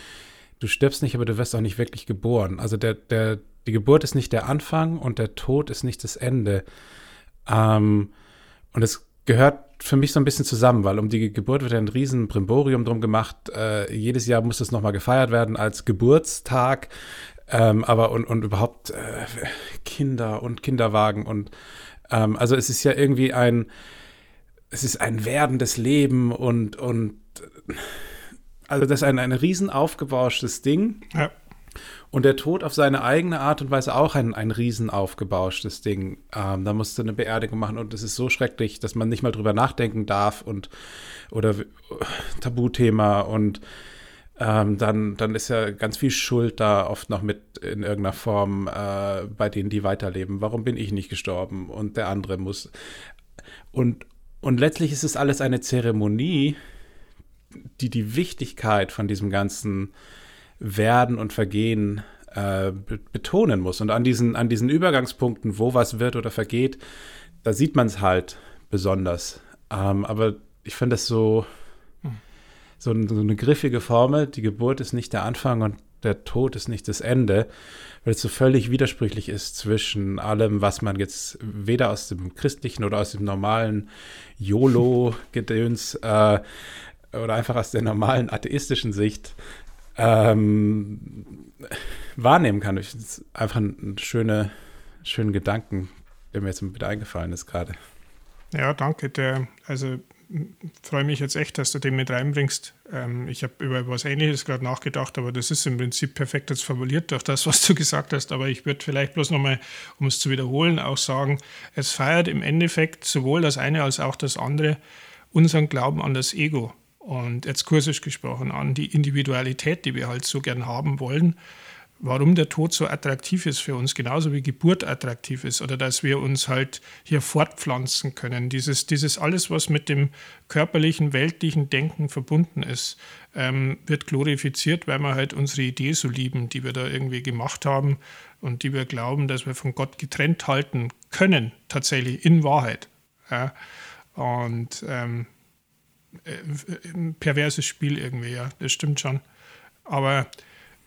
[SPEAKER 1] du stirbst nicht, aber du wirst auch nicht wirklich geboren. Also der, der, die Geburt ist nicht der Anfang und der Tod ist nicht das Ende. Ähm, und es gehört für mich so ein bisschen zusammen, weil um die Geburt wird ein riesen Brimborium drum gemacht. Äh, jedes Jahr muss das nochmal gefeiert werden als Geburtstag. Ähm, aber und, und überhaupt äh, Kinder und Kinderwagen und ähm, also es ist ja irgendwie ein, es ist ein werdendes Leben und, und also das ist ein, ein riesen aufgebauschtes Ding. Ja. Und der Tod auf seine eigene Art und Weise auch ein, ein riesen aufgebauschtes Ding. Ähm, da musst du eine Beerdigung machen und es ist so schrecklich, dass man nicht mal drüber nachdenken darf und oder Tabuthema und ähm, dann, dann ist ja ganz viel Schuld da oft noch mit in irgendeiner Form äh, bei denen, die weiterleben. Warum bin ich nicht gestorben und der andere muss. Und, und letztlich ist es alles eine Zeremonie, die die Wichtigkeit von diesem ganzen Werden und Vergehen äh, betonen muss. Und an diesen, an diesen Übergangspunkten, wo was wird oder vergeht, da sieht man es halt besonders. Ähm, aber ich finde das so, so, so, eine griffige Formel. Die Geburt ist nicht der Anfang und der Tod ist nicht das Ende, weil es so völlig widersprüchlich ist zwischen allem, was man jetzt weder aus dem christlichen oder aus dem normalen YOLO-Gedöns äh, oder einfach aus der normalen atheistischen Sicht ähm, wahrnehmen kann. Das ist einfach ein schöner schönen Gedanken, der mir jetzt wieder eingefallen ist gerade.
[SPEAKER 2] Ja, danke. Der, also freue mich jetzt echt, dass du den mit reinbringst. Ähm, ich habe über was Ähnliches gerade nachgedacht, aber das ist im Prinzip perfekt jetzt formuliert durch das, was du gesagt hast. Aber ich würde vielleicht bloß nochmal, um es zu wiederholen, auch sagen, es feiert im Endeffekt sowohl das eine als auch das andere unseren Glauben an das Ego und jetzt kursisch gesprochen an die Individualität, die wir halt so gern haben wollen warum der Tod so attraktiv ist für uns, genauso wie Geburt attraktiv ist oder dass wir uns halt hier fortpflanzen können. Dieses, dieses alles, was mit dem körperlichen, weltlichen Denken verbunden ist, ähm, wird glorifiziert, weil wir halt unsere Idee so lieben, die wir da irgendwie gemacht haben und die wir glauben, dass wir von Gott getrennt halten können, tatsächlich in Wahrheit. Ja. Und ähm, äh, perverses Spiel irgendwie, ja, das stimmt schon. Aber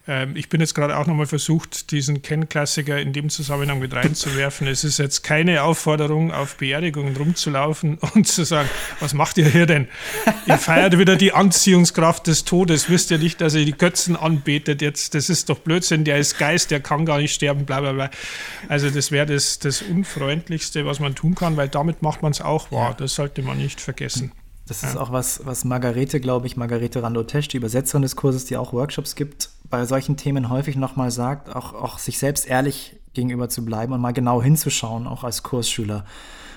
[SPEAKER 2] ähm, ich bin jetzt gerade auch nochmal versucht, diesen Ken-Klassiker in dem Zusammenhang mit reinzuwerfen. Es ist jetzt keine Aufforderung, auf Beerdigungen rumzulaufen [LAUGHS] und zu sagen, was macht ihr hier denn? Ihr feiert wieder die Anziehungskraft des Todes. Wisst ihr nicht, dass ihr die Götzen anbetet jetzt? Das ist doch Blödsinn. Der ist Geist, der kann gar nicht sterben, bla bla bla. Also das wäre das, das Unfreundlichste, was man tun kann, weil damit macht man es auch wahr. Das sollte man nicht vergessen.
[SPEAKER 3] Das ist ja. auch was, was Margarete, glaube ich, Margarete Randotesch, die Übersetzerin des Kurses, die auch Workshops gibt, bei solchen Themen häufig nochmal sagt, auch, auch sich selbst ehrlich gegenüber zu bleiben und mal genau hinzuschauen, auch als Kursschüler.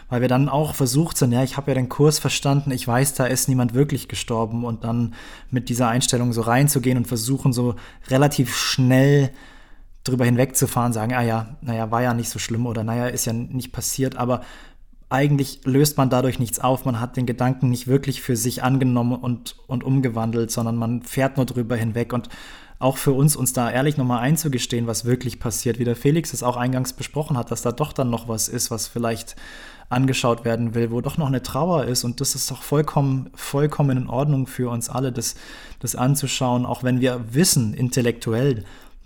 [SPEAKER 3] Weil wir dann auch versucht sind, ja, ich habe ja den Kurs verstanden, ich weiß, da ist niemand wirklich gestorben und dann mit dieser Einstellung so reinzugehen und versuchen, so relativ schnell drüber hinwegzufahren, sagen, ah ja, naja, war ja nicht so schlimm oder naja, ist ja nicht passiert, aber eigentlich löst man dadurch nichts auf. Man hat den Gedanken nicht wirklich für sich angenommen und, und umgewandelt, sondern man fährt nur drüber hinweg. Und auch für uns, uns da ehrlich nochmal einzugestehen, was wirklich passiert, wie der Felix es auch eingangs besprochen hat, dass da doch dann noch was ist, was vielleicht angeschaut werden will, wo doch noch eine Trauer ist. Und das ist doch vollkommen, vollkommen in Ordnung für uns alle, das, das anzuschauen, auch wenn wir wissen, intellektuell,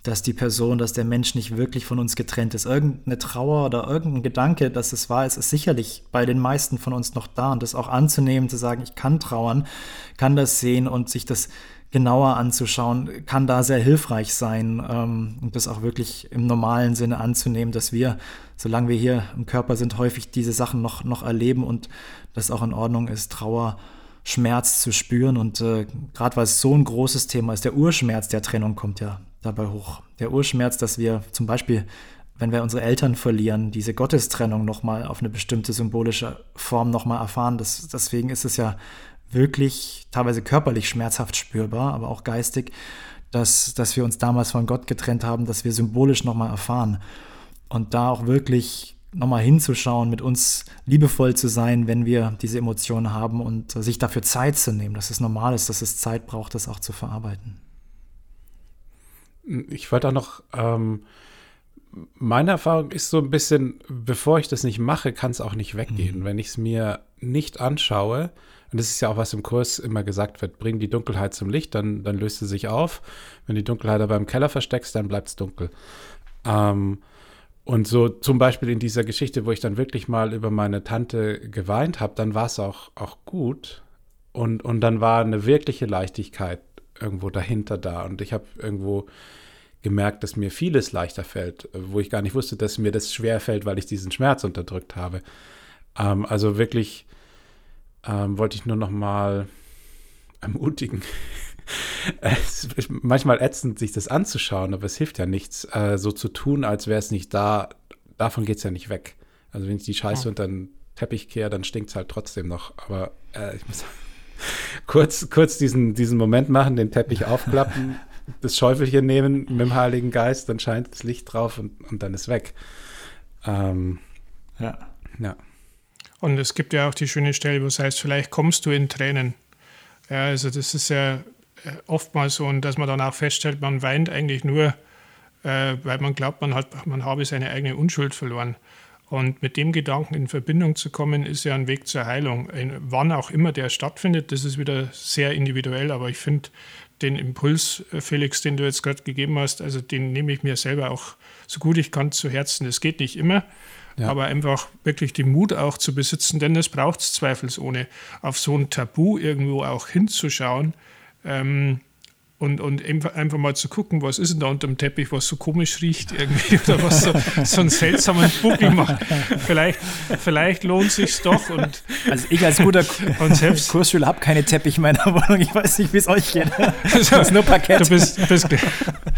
[SPEAKER 3] dass die Person, dass der Mensch nicht wirklich von uns getrennt ist. Irgendeine Trauer oder irgendein Gedanke, dass es wahr ist, ist sicherlich bei den meisten von uns noch da. Und das auch anzunehmen, zu sagen, ich kann trauern, kann das sehen und sich das genauer anzuschauen, kann da sehr hilfreich sein ähm, und das auch wirklich im normalen Sinne anzunehmen, dass wir, solange wir hier im Körper sind, häufig diese Sachen noch, noch erleben und das auch in Ordnung ist, Trauer Schmerz zu spüren. Und äh, gerade weil es so ein großes Thema ist, der Urschmerz der Trennung kommt ja dabei hoch. Der Urschmerz, dass wir zum Beispiel, wenn wir unsere Eltern verlieren, diese Gottestrennung nochmal auf eine bestimmte symbolische Form nochmal erfahren. Das, deswegen ist es ja wirklich teilweise körperlich schmerzhaft spürbar, aber auch geistig, dass, dass wir uns damals von Gott getrennt haben, dass wir symbolisch nochmal erfahren. Und da auch wirklich nochmal hinzuschauen, mit uns liebevoll zu sein, wenn wir diese Emotionen haben und sich dafür Zeit zu nehmen, dass es normal ist, dass es Zeit braucht, das auch zu verarbeiten.
[SPEAKER 1] Ich wollte auch noch, ähm, meine Erfahrung ist so ein bisschen, bevor ich das nicht mache, kann es auch nicht weggehen. Mhm. Wenn ich es mir nicht anschaue, und das ist ja auch, was im Kurs immer gesagt wird, bring die Dunkelheit zum Licht, dann, dann löst sie sich auf. Wenn die Dunkelheit aber im Keller versteckst, dann bleibt es dunkel. Ähm, und so zum Beispiel in dieser Geschichte, wo ich dann wirklich mal über meine Tante geweint habe, dann war es auch, auch gut. Und, und dann war eine wirkliche Leichtigkeit irgendwo dahinter da. Und ich habe irgendwo gemerkt, dass mir vieles leichter fällt, wo ich gar nicht wusste, dass mir das schwer fällt, weil ich diesen Schmerz unterdrückt habe. Ähm, also wirklich ähm, wollte ich nur noch mal [LAUGHS] ermutigen, [LAUGHS] es ist manchmal ätzend, sich das anzuschauen, aber es hilft ja nichts, äh, so zu tun, als wäre es nicht da. Davon geht es ja nicht weg. Also wenn ich die Scheiße ja. unter den Teppich kehre, dann stinkt es halt trotzdem noch. Aber äh, ich muss [LAUGHS] kurz, kurz diesen, diesen Moment machen, den Teppich aufklappen, [LAUGHS] das Schäufelchen nehmen mit dem Heiligen Geist, dann scheint das Licht drauf und, und dann ist weg. Ähm,
[SPEAKER 2] ja. ja. Und es gibt ja auch die schöne Stelle, wo es heißt, vielleicht kommst du in Tränen. Ja, also das ist ja oftmals so, und dass man dann auch feststellt, man weint eigentlich nur, äh, weil man glaubt, man, hat, man habe seine eigene Unschuld verloren. Und mit dem Gedanken in Verbindung zu kommen, ist ja ein Weg zur Heilung. Wann auch immer der stattfindet, das ist wieder sehr individuell, aber ich finde den Impuls, äh, Felix, den du jetzt gerade gegeben hast, also den nehme ich mir selber auch so gut ich kann zu Herzen. Es geht nicht immer, ja. aber einfach wirklich den Mut auch zu besitzen, denn es braucht es zweifelsohne, auf so ein Tabu irgendwo auch hinzuschauen ähm, und, und einfach mal zu gucken, was ist denn da unter dem Teppich, was so komisch riecht irgendwie [LAUGHS] oder was so, so einen seltsamen Buckel macht. Vielleicht, vielleicht lohnt sich doch. Und,
[SPEAKER 3] also ich als guter und selbst, [LAUGHS] Kursschüler habe keine Teppich in meiner Wohnung. Ich weiß nicht, wie es euch geht.
[SPEAKER 2] Also, [LAUGHS] das ist nur Parkett. Du bist, bist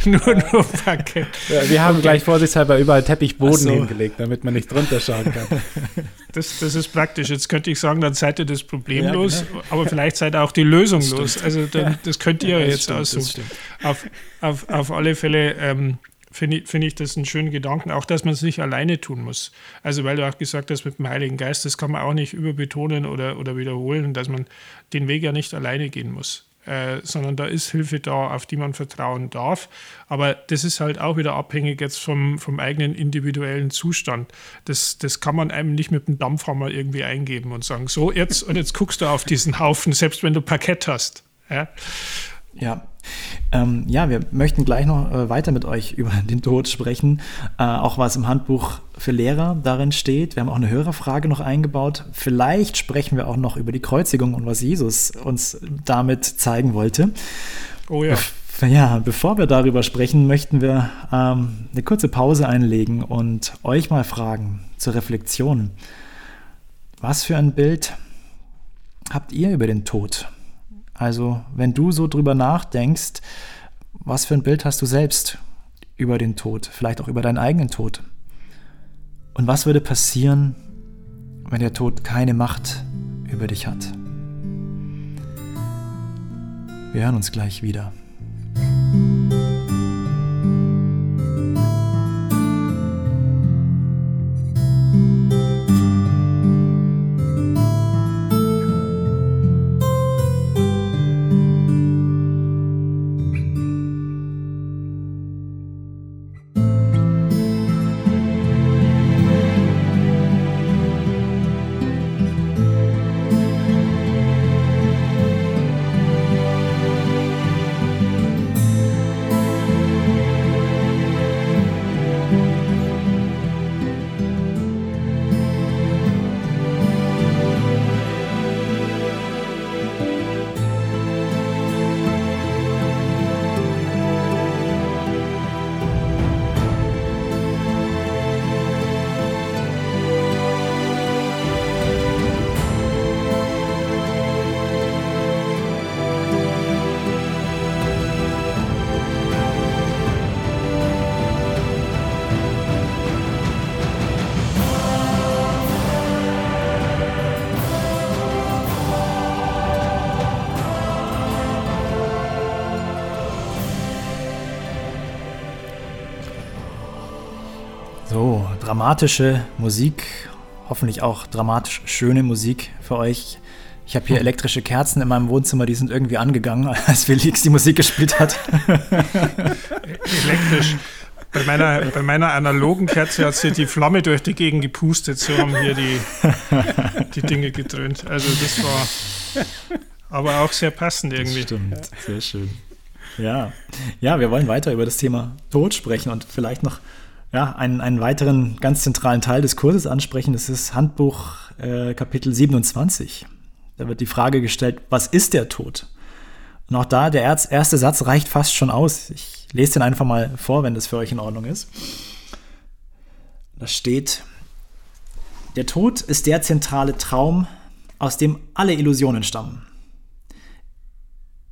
[SPEAKER 2] nur, nur Parkett.
[SPEAKER 1] Ja, wir haben okay. gleich vorsichtshalber überall Teppichboden so. hingelegt, damit man nicht drunter schauen kann.
[SPEAKER 2] Das, das ist praktisch. Jetzt könnte ich sagen, dann seid ihr das Problem ja, los, genau. aber vielleicht seid ihr auch die Lösung los. Also dann, das könnt ihr ja, jetzt stimmt, aussuchen. Auf, auf, auf alle Fälle ähm, finde ich, find ich das einen schönen Gedanken, auch dass man es nicht alleine tun muss. Also weil du auch gesagt hast, mit dem Heiligen Geist, das kann man auch nicht überbetonen oder, oder wiederholen, dass man den Weg ja nicht alleine gehen muss. Äh, sondern da ist Hilfe da, auf die man vertrauen darf. Aber das ist halt auch wieder abhängig jetzt vom, vom eigenen individuellen Zustand. Das, das kann man einem nicht mit dem Dampfhammer irgendwie eingeben und sagen, so jetzt und jetzt guckst du auf diesen Haufen, selbst wenn du Parkett hast. Ja,
[SPEAKER 3] ja. Ähm, ja, wir möchten gleich noch äh, weiter mit euch über [LAUGHS] den Tod sprechen. Äh, auch was im Handbuch für Lehrer darin steht. Wir haben auch eine Hörerfrage noch eingebaut. Vielleicht sprechen wir auch noch über die Kreuzigung und was Jesus uns damit zeigen wollte.
[SPEAKER 2] Oh ja.
[SPEAKER 3] Ja, bevor wir darüber sprechen, möchten wir ähm, eine kurze Pause einlegen und euch mal fragen zur Reflexion. Was für ein Bild habt ihr über den Tod? Also, wenn du so drüber nachdenkst, was für ein Bild hast du selbst über den Tod, vielleicht auch über deinen eigenen Tod? Und was würde passieren, wenn der Tod keine Macht über dich hat? Wir hören uns gleich wieder. Dramatische Musik, hoffentlich auch dramatisch schöne Musik für euch. Ich habe hier [LAUGHS] elektrische Kerzen in meinem Wohnzimmer, die sind irgendwie angegangen, [LAUGHS] als Felix die Musik gespielt hat. [LAUGHS]
[SPEAKER 2] Elektrisch. Bei meiner, bei meiner analogen Kerze hat sie die Flamme durch die Gegend gepustet, so haben hier die, die Dinge gedröhnt. Also das war aber auch sehr passend irgendwie. Das
[SPEAKER 3] stimmt, sehr schön. Ja. ja, wir wollen weiter über das Thema Tod sprechen und vielleicht noch ja, einen, einen weiteren ganz zentralen Teil des Kurses ansprechen. Das ist Handbuch äh, Kapitel 27. Da wird die Frage gestellt, was ist der Tod? Und auch da, der erste Satz reicht fast schon aus. Ich lese den einfach mal vor, wenn das für euch in Ordnung ist. Da steht, der Tod ist der zentrale Traum, aus dem alle Illusionen stammen.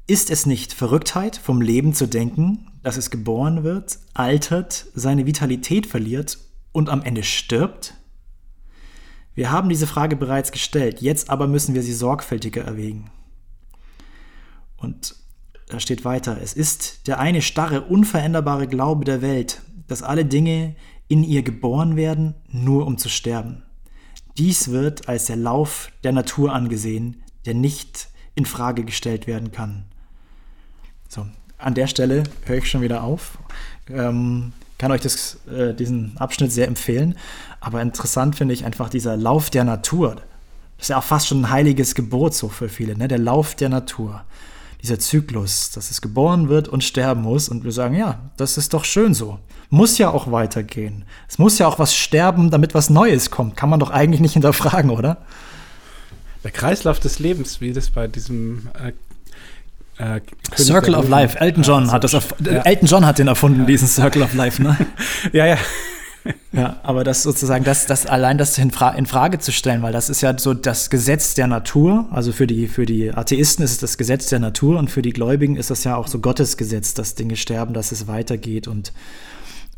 [SPEAKER 3] Ist es nicht Verrücktheit, vom Leben zu denken, dass es geboren wird, altert, seine Vitalität verliert und am Ende stirbt? Wir haben diese Frage bereits gestellt, jetzt aber müssen wir sie sorgfältiger erwägen. Und da steht weiter, es ist der eine starre, unveränderbare Glaube der Welt, dass alle Dinge in ihr geboren werden, nur um zu sterben. Dies wird als der Lauf der Natur angesehen, der nicht in Frage gestellt werden kann. So, an der Stelle höre ich schon wieder auf. Ähm, kann euch das, äh, diesen Abschnitt sehr empfehlen. Aber interessant finde ich einfach dieser Lauf der Natur. Das ist ja auch fast schon ein heiliges Gebot so für viele, ne? Der Lauf der Natur. Dieser Zyklus, dass es geboren wird und sterben muss. Und wir sagen, ja, das ist doch schön so. Muss ja auch weitergehen. Es muss ja auch was sterben, damit was Neues kommt. Kann man doch eigentlich nicht hinterfragen, oder?
[SPEAKER 1] Der Kreislauf des Lebens, wie das bei diesem äh,
[SPEAKER 3] äh, Circle of Life. Elton John hat das. Ja. Elton John hat den erfunden, ja. diesen Circle of Life, ne? [LAUGHS]
[SPEAKER 1] ja, ja. [LAUGHS]
[SPEAKER 3] Ja, aber das sozusagen, das, das allein das in, Fra in Frage zu stellen, weil das ist ja so das Gesetz der Natur. Also für die, für die Atheisten ist es das Gesetz der Natur und für die Gläubigen ist das ja auch so Gottes Gesetz, dass Dinge sterben, dass es weitergeht und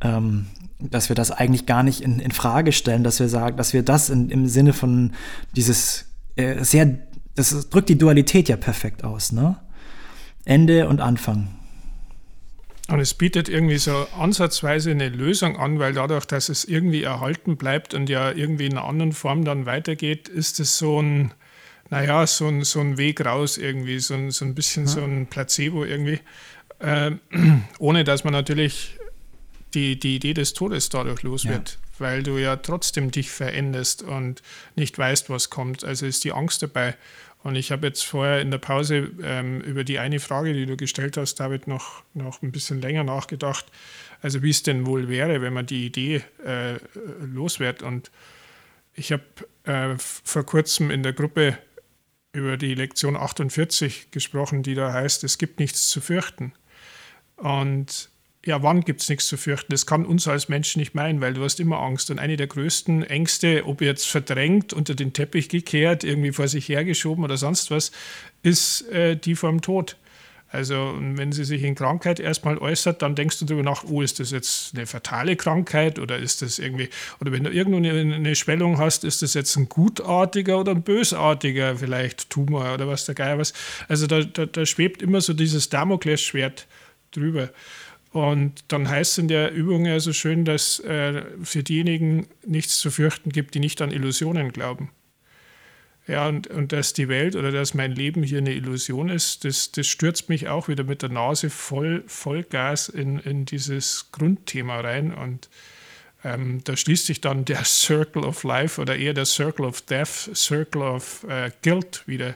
[SPEAKER 3] ähm, dass wir das eigentlich gar nicht in, in Frage stellen, dass wir sagen, dass wir das in, im Sinne von dieses äh, sehr, das drückt die Dualität ja perfekt aus, ne? Ende und Anfang.
[SPEAKER 2] Und es bietet irgendwie so ansatzweise eine Lösung an, weil dadurch, dass es irgendwie erhalten bleibt und ja irgendwie in einer anderen Form dann weitergeht, ist es so ein, naja, so ein, so ein Weg raus irgendwie, so ein, so ein bisschen ja. so ein Placebo irgendwie. Äh, [CLEARS THROAT] ohne dass man natürlich die, die Idee des Todes dadurch los ja. wird, weil du ja trotzdem dich veränderst und nicht weißt, was kommt. Also ist die Angst dabei. Und ich habe jetzt vorher in der Pause ähm, über die eine Frage, die du gestellt hast, David, noch, noch ein bisschen länger nachgedacht. Also wie es denn wohl wäre, wenn man die Idee äh, los. Und ich habe äh, vor kurzem in der Gruppe über die Lektion 48 gesprochen, die da heißt, es gibt nichts zu fürchten. Und ja, wann gibt es nichts zu fürchten? Das kann uns als Menschen nicht meinen, weil du hast immer Angst. Und eine der größten Ängste, ob jetzt verdrängt, unter den Teppich gekehrt, irgendwie vor sich hergeschoben oder sonst was, ist äh, die vom Tod. Also wenn sie sich in Krankheit erstmal äußert, dann denkst du darüber nach, oh, ist das jetzt eine fatale Krankheit oder ist das irgendwie, oder wenn du irgendwo eine, eine Schwellung hast, ist das jetzt ein gutartiger oder ein bösartiger vielleicht Tumor oder was der Geier was. Also da, da, da schwebt immer so dieses Damoklesschwert drüber. Und dann heißt es in der Übung ja so schön, dass äh, für diejenigen nichts zu fürchten gibt, die nicht an Illusionen glauben. Ja, und, und dass die Welt oder dass mein Leben hier eine Illusion ist, das, das stürzt mich auch wieder mit der Nase voll, voll Gas in, in dieses Grundthema rein. Und ähm, da schließt sich dann der Circle of Life oder eher der Circle of Death, Circle of äh, Guilt wieder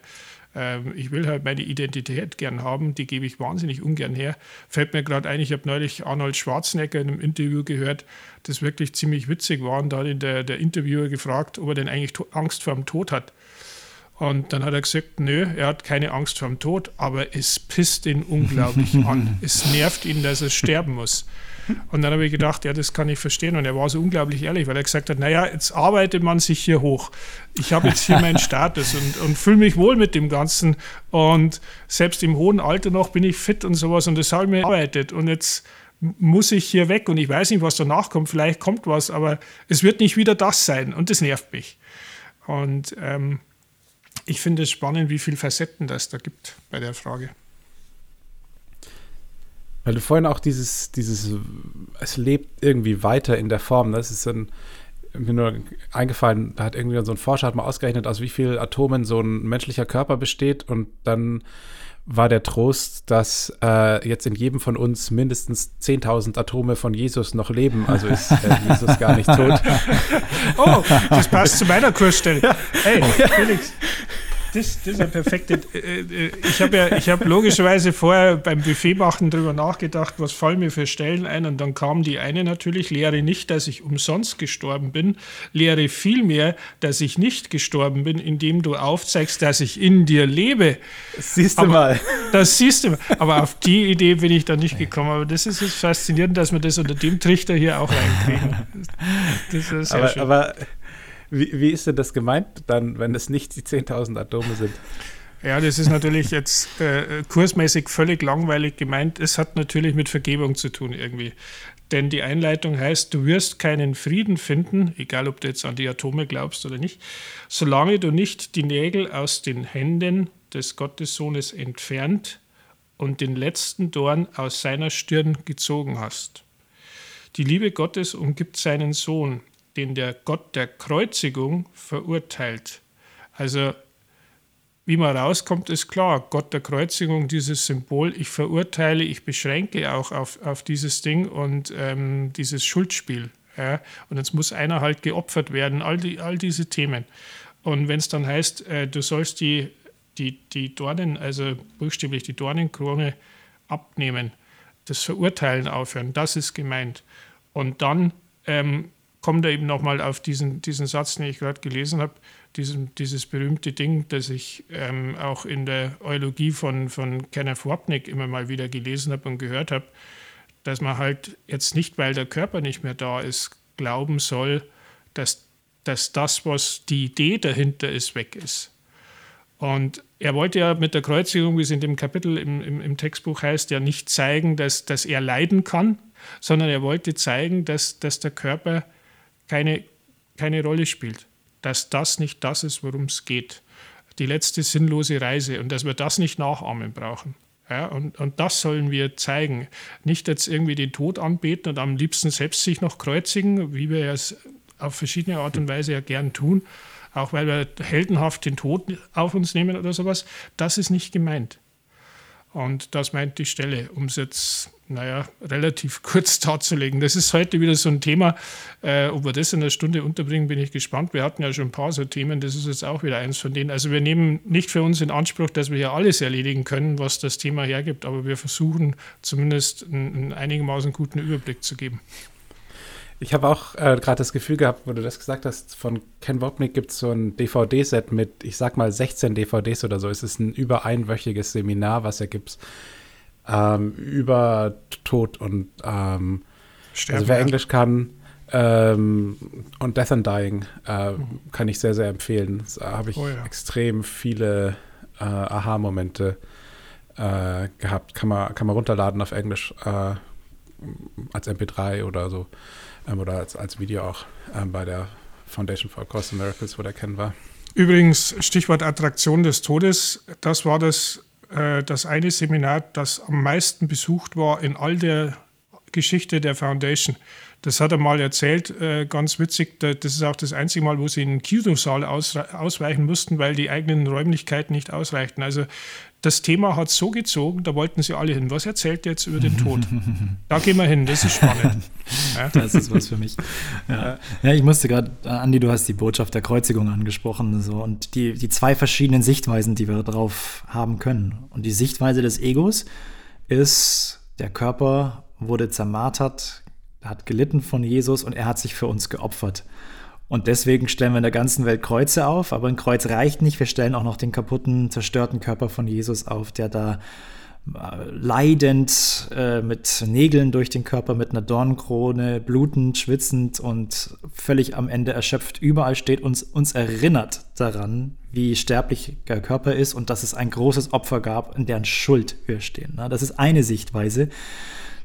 [SPEAKER 2] ich will halt meine Identität gern haben, die gebe ich wahnsinnig ungern her. Fällt mir gerade ein, ich habe neulich Arnold Schwarzenegger in einem Interview gehört, das wirklich ziemlich witzig war. Und da hat ihn der, der Interviewer gefragt, ob er denn eigentlich Angst vor dem Tod hat. Und dann hat er gesagt, nö, er hat keine Angst vor dem Tod, aber es pisst ihn unglaublich [LAUGHS] an. Es nervt ihn, dass er sterben muss. Und dann habe ich gedacht, ja, das kann ich verstehen. Und er war so unglaublich ehrlich, weil er gesagt hat, naja, jetzt arbeitet man sich hier hoch. Ich habe jetzt hier meinen [LAUGHS] Status und, und fühle mich wohl mit dem Ganzen. Und selbst im hohen Alter noch bin ich fit und sowas. Und das habe ich mir arbeitet. Und jetzt muss ich hier weg und ich weiß nicht, was danach kommt. Vielleicht kommt was, aber es wird nicht wieder das sein. Und das nervt mich. Und ähm, ich finde es spannend, wie viele Facetten das da gibt bei der Frage.
[SPEAKER 1] Weil du vorhin auch dieses, dieses, es lebt irgendwie weiter in der Form. Das ist ein, mir nur eingefallen, da hat irgendwie so ein Forscher hat mal ausgerechnet, aus wie vielen Atomen so ein menschlicher Körper besteht und dann war der Trost, dass äh, jetzt in jedem von uns mindestens 10.000 Atome von Jesus noch leben. Also ist äh, [LAUGHS] Jesus gar nicht tot.
[SPEAKER 2] Oh, das passt zu meiner Kursstelle. Hey, Felix, das, das ist eine perfekte. Äh, äh, ich habe ja, ich habe logischerweise vorher beim Buffet machen drüber nachgedacht, was fallen mir für Stellen ein, und dann kam die eine natürlich: Lehre nicht, dass ich umsonst gestorben bin, lehre vielmehr, dass ich nicht gestorben bin, indem du aufzeigst, dass ich in dir lebe.
[SPEAKER 1] Das siehst du aber, mal.
[SPEAKER 2] Das siehst du mal. Aber auf die Idee bin ich da nicht gekommen. Aber das ist faszinierend, dass wir das unter dem Trichter hier auch reinkriegen.
[SPEAKER 1] Das ist sehr aber, schön. aber wie, wie ist denn das gemeint dann, wenn es nicht die 10.000 Atome sind?
[SPEAKER 2] Ja, das ist natürlich jetzt äh, kursmäßig völlig langweilig gemeint. Es hat natürlich mit Vergebung zu tun irgendwie. Denn die Einleitung heißt, du wirst keinen Frieden finden, egal ob du jetzt an die Atome glaubst oder nicht, solange du nicht die Nägel aus den Händen des Gottessohnes entfernt und den letzten Dorn aus seiner Stirn gezogen hast. Die Liebe Gottes umgibt seinen Sohn, den der Gott der Kreuzigung verurteilt. Also wie man rauskommt, ist klar, Gott der Kreuzigung, dieses Symbol, ich verurteile, ich beschränke auch auf, auf dieses Ding und ähm, dieses Schuldspiel. Ja? Und jetzt muss einer halt geopfert werden, all, die, all diese Themen. Und wenn es dann heißt, äh, du sollst die, die, die Dornen, also buchstäblich die Dornenkrone abnehmen, das Verurteilen aufhören, das ist gemeint. Und dann ähm, kommt er eben nochmal auf diesen, diesen Satz, den ich gerade gelesen habe, diesen, dieses berühmte Ding, das ich ähm, auch in der Eulogie von, von Kenneth Wapnick immer mal wieder gelesen habe und gehört habe, dass man halt jetzt nicht, weil der Körper nicht mehr da ist, glauben soll, dass, dass das, was die Idee dahinter ist, weg ist. Und er wollte ja mit der Kreuzigung, wie es in dem Kapitel im, im, im Textbuch heißt, ja nicht zeigen, dass, dass er leiden kann, sondern er wollte zeigen, dass, dass der Körper keine, keine Rolle spielt. Dass das nicht das ist, worum es geht. Die letzte sinnlose Reise und dass wir das nicht nachahmen brauchen. Ja, und, und das sollen wir zeigen. Nicht jetzt irgendwie den Tod anbeten und am liebsten selbst sich noch kreuzigen, wie wir es auf verschiedene Art und Weise ja gern tun, auch weil wir heldenhaft den Tod auf uns nehmen oder sowas. Das ist nicht gemeint. Und das meint die Stelle, um es jetzt, naja, relativ [LAUGHS] kurz darzulegen. Das ist heute wieder so ein Thema. Äh, ob wir das in einer Stunde unterbringen, bin ich gespannt. Wir hatten ja schon ein paar so Themen. Das ist jetzt auch wieder eins von denen. Also wir nehmen nicht für uns in Anspruch, dass wir hier alles erledigen können, was das Thema hergibt. Aber wir versuchen zumindest einen, einen einigermaßen guten Überblick zu geben.
[SPEAKER 1] Ich habe auch äh, gerade das Gefühl gehabt, wo du das gesagt hast, von Ken Wopnick gibt es so ein DVD-Set mit, ich sag mal, 16 DVDs oder so. Es ist ein über einwöchiges Seminar, was er gibt ähm, über Tod und ähm, Sterben, also wer. Englisch kann ähm, und Death and Dying äh, mhm. kann ich sehr, sehr empfehlen. Da habe ich oh, ja. extrem viele äh, Aha-Momente äh, gehabt. Kann man, kann man runterladen auf Englisch äh, als MP3 oder so ähm, oder als, als Video auch ähm, bei der Foundation for Course Miracles, wo der Ken war.
[SPEAKER 2] Übrigens, Stichwort Attraktion des Todes, das war das, äh, das eine Seminar, das am meisten besucht war in all der Geschichte der Foundation. Das hat er mal erzählt, äh, ganz witzig. Das ist auch das einzige Mal, wo sie in den Kinosaal ausweichen mussten, weil die eigenen Räumlichkeiten nicht ausreichten. Also das Thema hat so gezogen, da wollten sie alle hin. Was erzählt ihr jetzt über den Tod? [LAUGHS] da gehen wir hin, das ist spannend. [LAUGHS]
[SPEAKER 3] Ja. Das ist was für mich. Ja, ja ich musste gerade, Andi, du hast die Botschaft der Kreuzigung angesprochen so, und die, die zwei verschiedenen Sichtweisen, die wir darauf haben können. Und die Sichtweise des Egos ist, der Körper wurde zermartert, hat gelitten von Jesus und er hat sich für uns geopfert. Und deswegen stellen wir in der ganzen Welt Kreuze auf, aber ein Kreuz reicht nicht. Wir stellen auch noch den kaputten, zerstörten Körper von Jesus auf, der da äh, leidend äh, mit Nägeln durch den Körper, mit einer Dornenkrone, blutend, schwitzend und völlig am Ende erschöpft überall steht, uns, uns erinnert daran, wie sterblich der Körper ist und dass es ein großes Opfer gab, in deren Schuld wir stehen. Das ist eine Sichtweise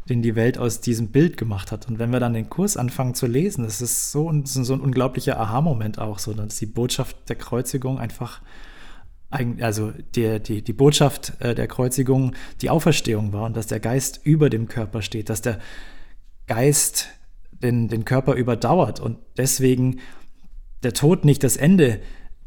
[SPEAKER 3] den die Welt aus diesem Bild gemacht hat. Und wenn wir dann den Kurs anfangen zu lesen, das ist so, so ein unglaublicher Aha-Moment auch, so dass die Botschaft der Kreuzigung einfach, also die, die, die Botschaft äh, der Kreuzigung die Auferstehung war und dass der Geist über dem Körper steht, dass der Geist den, den Körper überdauert und deswegen der Tod nicht das Ende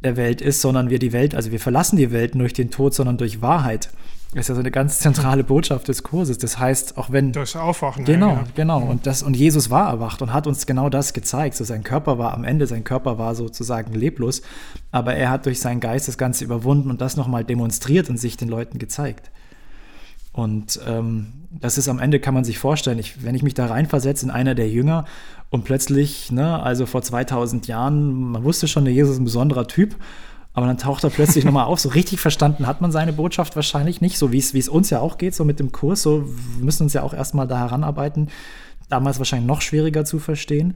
[SPEAKER 3] der Welt ist, sondern wir die Welt, also wir verlassen die Welt nicht durch den Tod, sondern durch Wahrheit. Das ist ja so eine ganz zentrale Botschaft des Kurses. Das heißt, auch wenn.
[SPEAKER 2] Das Aufwachen.
[SPEAKER 3] Genau,
[SPEAKER 2] ja.
[SPEAKER 3] genau. Und, das, und Jesus war erwacht und hat uns genau das gezeigt. So sein Körper war am Ende, sein Körper war sozusagen leblos, aber er hat durch seinen Geist das Ganze überwunden und das nochmal demonstriert und sich den Leuten gezeigt. Und ähm, das ist am Ende, kann man sich vorstellen, ich, wenn ich mich da reinversetze in einer der Jünger und plötzlich, ne, also vor 2000 Jahren, man wusste schon, der Jesus ist ein besonderer Typ, aber dann taucht er plötzlich [LAUGHS] nochmal auf. So richtig verstanden hat man seine Botschaft wahrscheinlich nicht, so wie es uns ja auch geht, so mit dem Kurs. So wir müssen uns ja auch erstmal da heranarbeiten. Damals wahrscheinlich noch schwieriger zu verstehen.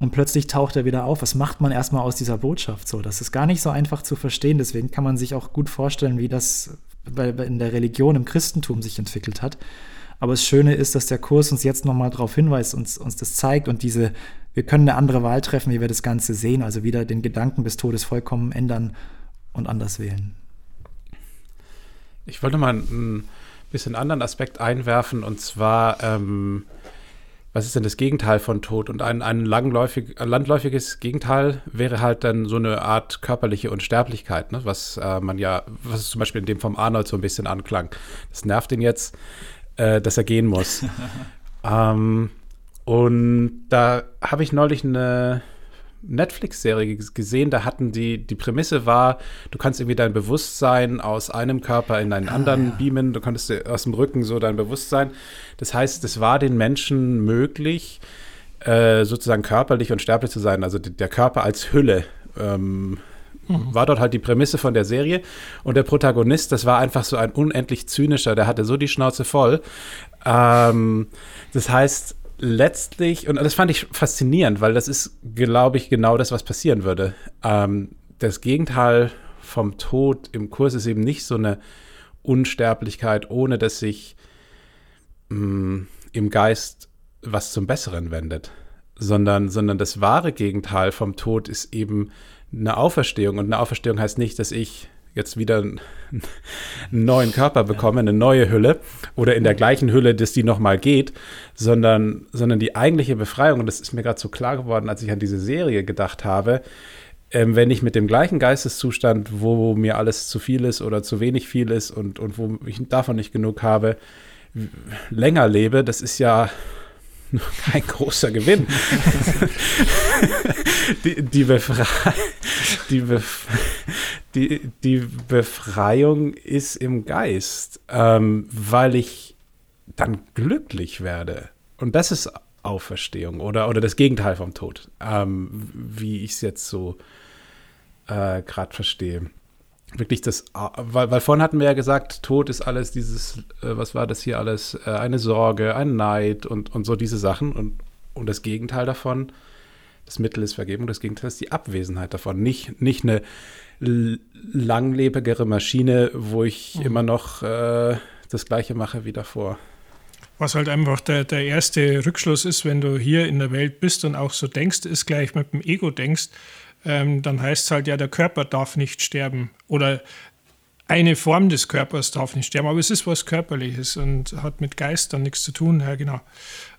[SPEAKER 3] Und plötzlich taucht er wieder auf. Was macht man erstmal aus dieser Botschaft so? Das ist gar nicht so einfach zu verstehen. Deswegen kann man sich auch gut vorstellen, wie das in der Religion, im Christentum sich entwickelt hat. Aber das Schöne ist, dass der Kurs uns jetzt nochmal darauf hinweist, uns, uns das zeigt und diese, wir können eine andere Wahl treffen, wie wir das Ganze sehen, also wieder den Gedanken des Todes vollkommen ändern und anders wählen.
[SPEAKER 1] Ich wollte mal einen bisschen anderen Aspekt einwerfen und zwar, ähm, was ist denn das Gegenteil von Tod? Und ein, ein, langläufig, landläufiges Gegenteil wäre halt dann so eine Art körperliche Unsterblichkeit, ne? was äh, man ja, was zum Beispiel in dem vom Arnold so ein bisschen anklang. Das nervt ihn jetzt äh, dass er gehen muss. [LAUGHS] ähm, und da habe ich neulich eine Netflix-Serie gesehen, da hatten die, die Prämisse war, du kannst irgendwie dein Bewusstsein aus einem Körper in einen ah, anderen ja. beamen, du konntest aus dem Rücken so dein Bewusstsein. Das heißt, es war den Menschen möglich, äh, sozusagen körperlich und sterblich zu sein, also der Körper als Hülle. Ähm, Mhm. War dort halt die Prämisse von der Serie. Und der Protagonist, das war einfach so ein unendlich zynischer, der hatte so die Schnauze voll. Ähm, das heißt, letztlich, und das fand ich faszinierend, weil das ist, glaube ich, genau das, was passieren würde. Ähm, das Gegenteil vom Tod im Kurs ist eben nicht so eine Unsterblichkeit, ohne dass sich mh, mm, im Geist was zum Besseren wendet, sondern, sondern das wahre Gegenteil vom Tod ist eben eine Auferstehung. Und eine Auferstehung heißt nicht, dass ich jetzt wieder einen neuen Körper bekomme, eine neue Hülle oder in der gleichen Hülle, dass die nochmal geht, sondern, sondern die eigentliche Befreiung, und das ist mir gerade so klar geworden, als ich an diese Serie gedacht habe, ähm, wenn ich mit dem gleichen Geisteszustand, wo mir alles zu viel ist oder zu wenig viel ist und, und wo ich davon nicht genug habe, länger lebe, das ist ja kein großer Gewinn. [LAUGHS] die, die, Befrei die, Bef die, die, Befreiung ist im Geist, ähm, weil ich dann glücklich werde. Und das ist Auferstehung oder, oder das Gegenteil vom Tod, ähm, wie ich es jetzt so äh, gerade verstehe wirklich das, weil, weil vorhin hatten wir ja gesagt, Tod ist alles dieses, äh, was war das hier alles, äh, eine Sorge, ein Neid und, und so diese Sachen und, und das Gegenteil davon, das Mittel ist Vergebung, das Gegenteil ist die Abwesenheit davon. Nicht, nicht eine langlebigere Maschine, wo ich mhm. immer noch äh, das Gleiche mache wie davor.
[SPEAKER 2] Was halt einfach der, der erste Rückschluss ist, wenn du hier in der Welt bist und auch so denkst, ist gleich mit dem Ego denkst, ähm, dann heißt es halt, ja, der Körper darf nicht sterben oder eine Form des Körpers darf nicht sterben, aber es ist was Körperliches und hat mit Geist dann nichts zu tun. Ja, genau.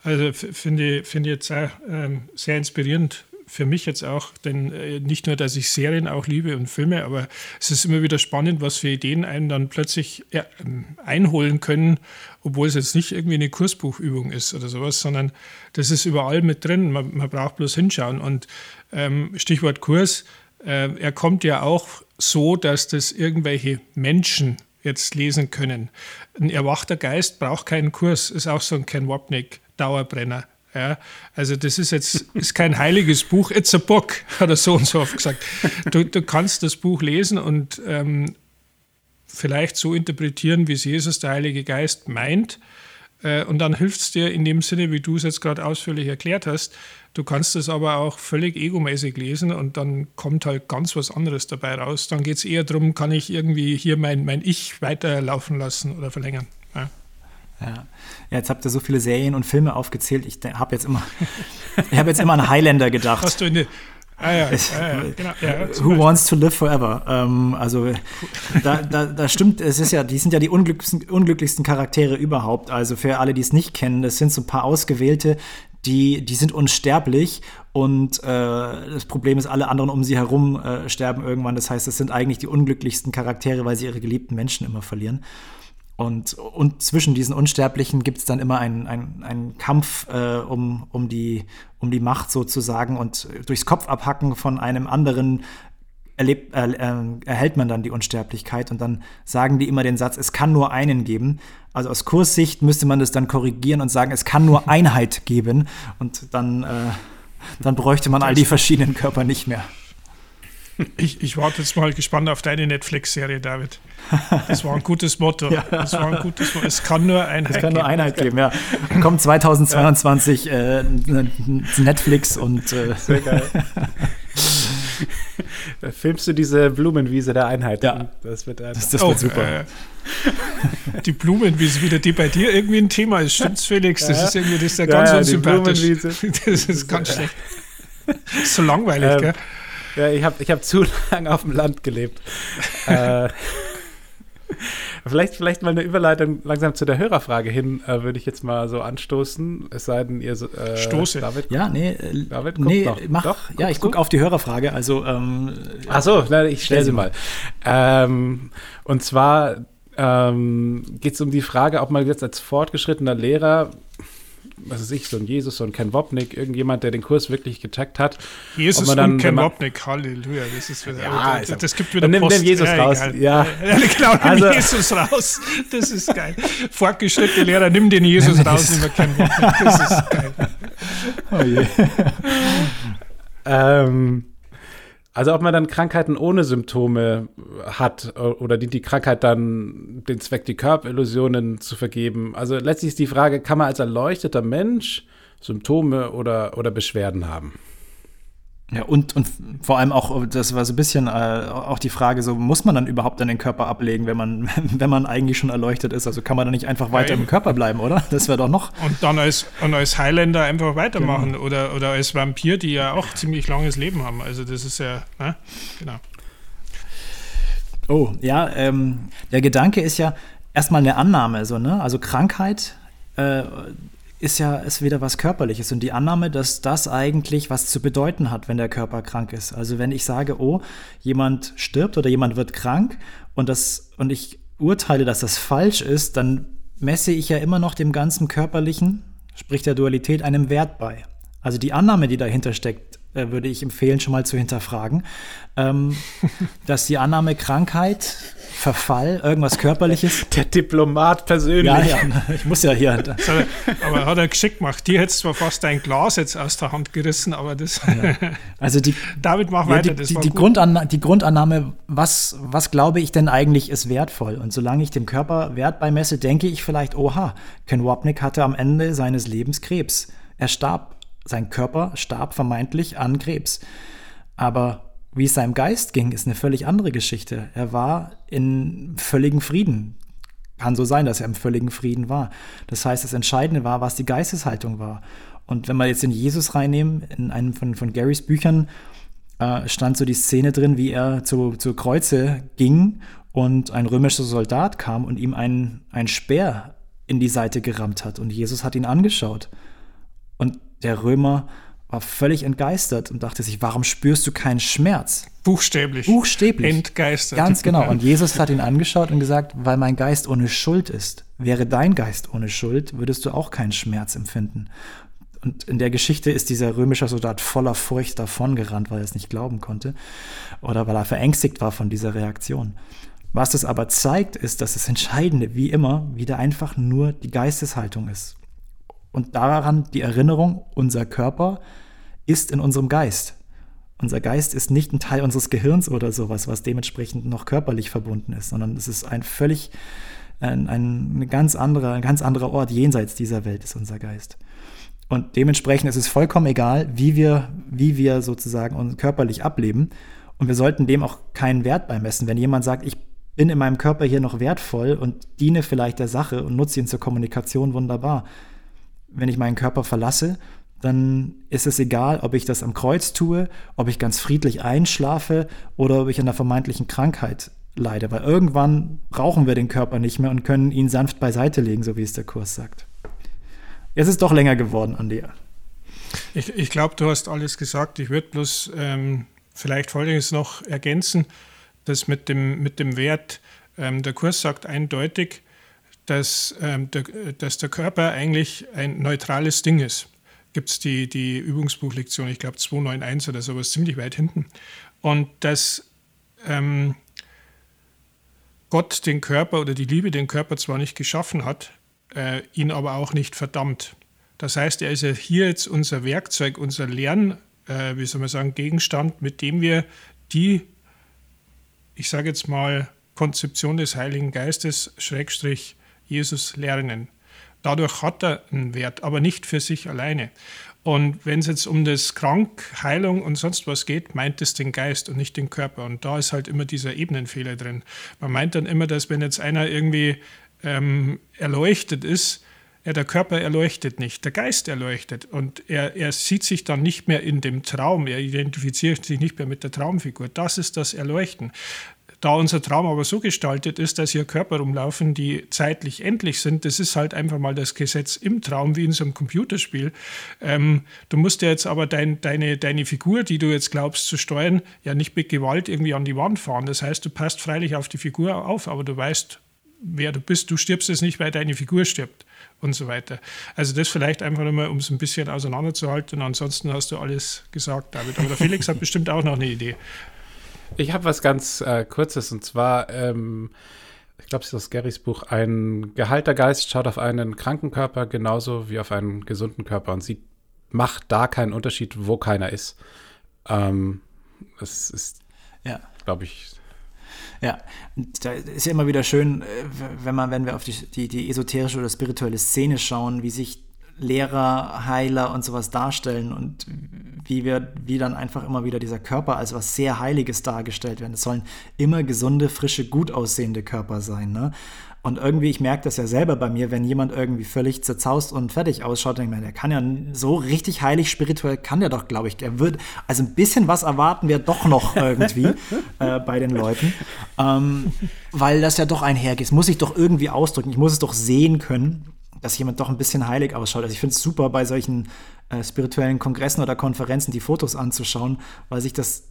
[SPEAKER 2] Also finde ich, find ich jetzt sehr, ähm, sehr inspirierend für mich jetzt auch, denn äh, nicht nur, dass ich Serien auch liebe und Filme, aber es ist immer wieder spannend, was für Ideen einen dann plötzlich ähm, einholen können, obwohl es jetzt nicht irgendwie eine Kursbuchübung ist oder sowas, sondern das ist überall mit drin. Man, man braucht bloß hinschauen. Und ähm, Stichwort Kurs, äh, er kommt ja auch so, dass das irgendwelche Menschen jetzt lesen können. Ein erwachter Geist braucht keinen Kurs, ist auch so ein Ken Wapnick Dauerbrenner. Ja, also das ist jetzt ist kein heiliges Buch, it's a book, [LAUGHS] hat er so und so oft gesagt. Du, du kannst das Buch lesen und ähm, vielleicht so interpretieren, wie es Jesus, der Heilige Geist, meint. Äh, und dann hilft es dir in dem Sinne, wie du es jetzt gerade ausführlich erklärt hast. Du kannst es aber auch völlig egomäßig lesen und dann kommt halt ganz was anderes dabei raus. Dann geht es eher darum, kann ich irgendwie hier mein, mein Ich weiterlaufen lassen oder verlängern. Ja.
[SPEAKER 3] Ja. jetzt habt ihr so viele Serien und Filme aufgezählt. Ich habe jetzt immer, ich habe jetzt immer an Highlander gedacht. Hast du eine, Ah, ja, ja, genau. ja, Who wants to live forever? Ähm, also da, da, da, stimmt, es ist ja, die sind ja die unglücklichsten, unglücklichsten Charaktere überhaupt. Also für alle, die es nicht kennen, das sind so ein paar ausgewählte, die, die sind unsterblich und äh, das Problem ist, alle anderen um sie herum äh, sterben irgendwann. Das heißt, es sind eigentlich die unglücklichsten Charaktere, weil sie ihre geliebten Menschen immer verlieren. Und, und zwischen diesen Unsterblichen gibt es dann immer einen, einen, einen Kampf äh, um, um, die, um die Macht sozusagen und durchs Kopf abhacken von einem anderen erlebt, äh, äh, erhält man dann die Unsterblichkeit und dann sagen die immer den Satz, es kann nur einen geben. Also aus Kurssicht müsste man das dann korrigieren und sagen, es kann nur [LAUGHS] Einheit geben und dann, äh, dann bräuchte man all die verschiedenen Körper nicht mehr.
[SPEAKER 2] Ich, ich warte jetzt mal gespannt auf deine Netflix-Serie, David. Das war ein gutes Motto. [LAUGHS] Ja. Das war ein gutes Motto. Es kann nur Einheit
[SPEAKER 3] geben. Es kann nur Einheit geben, ja. Kommt 2022 ja. äh, Netflix und. Äh, Sehr geil.
[SPEAKER 1] filmst du diese Blumenwiese der Einheit.
[SPEAKER 3] Ja.
[SPEAKER 1] Das wird,
[SPEAKER 3] das, das oh, wird super. Äh,
[SPEAKER 2] die Blumenwiese wieder, die bei dir irgendwie ein Thema ist. Stimmt's, Felix? Das ja. ist irgendwie das ist ja ganz ja, unsympathisch. [LAUGHS] Das ist ganz schlecht. so langweilig, ähm, gell?
[SPEAKER 1] Ja, ich habe ich hab zu [LAUGHS] lange auf dem Land gelebt. äh, [LAUGHS] vielleicht, vielleicht mal eine Überleitung langsam zu der Hörerfrage hin, äh, würde ich jetzt mal so anstoßen. Es sei denn, ihr
[SPEAKER 2] äh, Stoße.
[SPEAKER 3] David, ja, nee, äh, David nee, noch. mach, Doch, ja, ich gucke auf die Hörerfrage. Also, ähm,
[SPEAKER 1] Ach so, na, ich stelle sie mal. Ähm, und zwar ähm, geht es um die Frage, ob man jetzt als fortgeschrittener Lehrer was weiß ich, so ein Jesus, so ein Ken Wopnik, irgendjemand, der den Kurs wirklich getaggt hat.
[SPEAKER 2] Jesus und dann, Ken Wopnik, Halleluja, das ist wieder, ja, das, das gibt wieder
[SPEAKER 1] dann Post. Nimm Jesus ja, raus,
[SPEAKER 2] egal. ja. [LAUGHS] ja genau, nimm also, Jesus raus, das ist geil. Fortgeschrittene Lehrer, nimm den Jesus raus, nimm Ken Wopnik, das ist geil. [LAUGHS] Oh je.
[SPEAKER 1] ähm, also ob man dann Krankheiten ohne Symptome hat oder dient die Krankheit dann den Zweck, die Körperillusionen zu vergeben. Also letztlich ist die Frage, kann man als erleuchteter Mensch Symptome oder, oder Beschwerden haben?
[SPEAKER 3] Ja, und, und vor allem auch, das war so ein bisschen äh, auch die Frage, so muss man dann überhaupt dann den Körper ablegen, wenn man, [LAUGHS] wenn man eigentlich schon erleuchtet ist? Also kann man dann nicht einfach weiter ja, im Körper bleiben, oder? Das wäre doch noch.
[SPEAKER 2] Und dann als, und als Highlander einfach weitermachen genau. oder, oder als Vampir, die ja auch ziemlich langes Leben haben. Also das ist ja, ne? genau.
[SPEAKER 3] Oh, ja, ähm, der Gedanke ist ja erstmal eine Annahme, so, ne? Also Krankheit, äh, ist ja ist wieder was Körperliches und die Annahme, dass das eigentlich was zu bedeuten hat, wenn der Körper krank ist. Also wenn ich sage, oh, jemand stirbt oder jemand wird krank und das und ich urteile, dass das falsch ist, dann messe ich ja immer noch dem ganzen körperlichen, sprich der Dualität, einem Wert bei. Also die Annahme, die dahinter steckt, äh, würde ich empfehlen, schon mal zu hinterfragen, ähm, [LAUGHS] dass die Annahme Krankheit, Verfall, irgendwas Körperliches. [LAUGHS]
[SPEAKER 1] Der Diplomat persönlich. Ja,
[SPEAKER 3] ja, [LAUGHS] ich muss ja hier.
[SPEAKER 2] aber hat er geschickt gemacht. Die hätte zwar fast ein Glas jetzt aus der Hand gerissen, aber das. Ja.
[SPEAKER 3] Also die.
[SPEAKER 2] David, mach
[SPEAKER 3] ja,
[SPEAKER 2] weiter.
[SPEAKER 3] Die, die, die, Grundanna die Grundannahme, was, was glaube ich denn eigentlich ist wertvoll? Und solange ich dem Körper Wert beimesse, denke ich vielleicht, oha, Ken Wapnick hatte am Ende seines Lebens Krebs. Er starb sein Körper starb vermeintlich an Krebs. Aber wie es seinem Geist ging, ist eine völlig andere Geschichte. Er war in völligem Frieden. Kann so sein, dass er im völligen Frieden war. Das heißt, das Entscheidende war, was die Geisteshaltung war. Und wenn wir jetzt in Jesus reinnehmen, in einem von, von Garys Büchern äh, stand so die Szene drin, wie er zu, zu Kreuze ging und ein römischer Soldat kam und ihm einen, einen Speer in die Seite gerammt hat. Und Jesus hat ihn angeschaut. Und der Römer war völlig entgeistert und dachte sich, warum spürst du keinen Schmerz?
[SPEAKER 2] Buchstäblich.
[SPEAKER 3] Buchstäblich.
[SPEAKER 2] Entgeistert.
[SPEAKER 3] Ganz genau. Und [LAUGHS] Jesus hat ihn angeschaut und gesagt, weil mein Geist ohne Schuld ist. Wäre dein Geist ohne Schuld, würdest du auch keinen Schmerz empfinden. Und in der Geschichte ist dieser römische Soldat voller Furcht davongerannt, weil er es nicht glauben konnte oder weil er verängstigt war von dieser Reaktion. Was das aber zeigt, ist, dass das Entscheidende, wie immer, wieder einfach nur die Geisteshaltung ist. Und daran die Erinnerung, unser Körper ist in unserem Geist. Unser Geist ist nicht ein Teil unseres Gehirns oder sowas, was dementsprechend noch körperlich verbunden ist, sondern es ist ein völlig, ein, ein, ganz anderer, ein ganz anderer Ort jenseits dieser Welt ist unser Geist. Und dementsprechend ist es vollkommen egal, wie wir, wie wir sozusagen uns körperlich ableben. Und wir sollten dem auch keinen Wert beimessen. Wenn jemand sagt, ich bin in meinem Körper hier noch wertvoll und diene vielleicht der Sache und nutze ihn zur Kommunikation, wunderbar wenn ich meinen Körper verlasse, dann ist es egal, ob ich das am Kreuz tue, ob ich ganz friedlich einschlafe oder ob ich an einer vermeintlichen Krankheit leide. Weil irgendwann brauchen wir den Körper nicht mehr und können ihn sanft beiseite legen, so wie es der Kurs sagt. Jetzt ist es doch länger geworden, Andi.
[SPEAKER 2] Ich, ich glaube, du hast alles gesagt. Ich würde bloß ähm, vielleicht Folgendes noch ergänzen, dass mit dem, mit dem Wert, ähm, der Kurs sagt eindeutig, dass, ähm, der, dass der Körper eigentlich ein neutrales Ding ist. Gibt es die, die Übungsbuchlektion, ich glaube 291 oder sowas, ziemlich weit hinten. Und dass ähm, Gott den Körper oder die Liebe den Körper zwar nicht geschaffen hat, äh, ihn aber auch nicht verdammt. Das heißt, er ist ja hier jetzt unser Werkzeug, unser Lern, äh, wie soll man sagen, Gegenstand, mit dem wir die, ich sage jetzt mal, Konzeption des Heiligen Geistes, Schrägstrich, Jesus lernen. Dadurch hat er einen Wert, aber nicht für sich alleine. Und wenn es jetzt um das Krank, Heilung und sonst was geht, meint es den Geist und nicht den Körper. Und da ist halt immer dieser Ebenenfehler drin. Man meint dann immer, dass wenn jetzt einer irgendwie ähm, erleuchtet ist, ja, der Körper erleuchtet nicht, der Geist erleuchtet. Und er, er sieht sich dann nicht mehr in dem Traum, er identifiziert sich nicht mehr mit der Traumfigur. Das ist das Erleuchten. Da unser Traum aber so gestaltet ist, dass hier Körper rumlaufen, die zeitlich endlich sind, das ist halt einfach mal das Gesetz im Traum, wie in so einem Computerspiel. Ähm, du musst ja jetzt aber dein, deine, deine Figur, die du jetzt glaubst zu steuern, ja nicht mit Gewalt irgendwie an die Wand fahren. Das heißt, du passt freilich auf die Figur auf, aber du weißt, wer du bist. Du stirbst es nicht, weil deine Figur stirbt und so weiter. Also das vielleicht einfach nochmal, um es ein bisschen auseinanderzuhalten. Ansonsten hast du alles gesagt, David. Aber der Felix hat bestimmt auch noch eine Idee.
[SPEAKER 1] Ich habe was ganz äh, Kurzes und zwar, ähm, ich glaube, es ist aus Garys Buch, ein geheilter Geist schaut auf einen kranken Körper genauso wie auf einen gesunden Körper und sieht, macht da keinen Unterschied, wo keiner ist. Ähm, das ist, ja. glaube ich,
[SPEAKER 3] ja, da ist ja immer wieder schön, äh, wenn man, wenn wir auf die, die, die esoterische oder spirituelle Szene schauen, wie sich Lehrer, Heiler und sowas darstellen und wie wir, wie dann einfach immer wieder dieser Körper als was sehr Heiliges dargestellt werden. Es sollen immer gesunde, frische, gut aussehende Körper sein. Ne? Und irgendwie, ich merke das ja selber bei mir, wenn jemand irgendwie völlig zerzaust und fertig ausschaut, denke ich mir, der kann ja so richtig heilig spirituell, kann der doch, glaube ich. Der wird, also ein bisschen was erwarten wir doch noch [LAUGHS] irgendwie äh, bei den Leuten. Ähm, weil das ja doch einhergeht. Es muss sich doch irgendwie ausdrücken. Ich muss es doch sehen können dass jemand doch ein bisschen heilig ausschaut. Also ich finde es super, bei solchen äh, spirituellen Kongressen oder Konferenzen die Fotos anzuschauen, weil sich das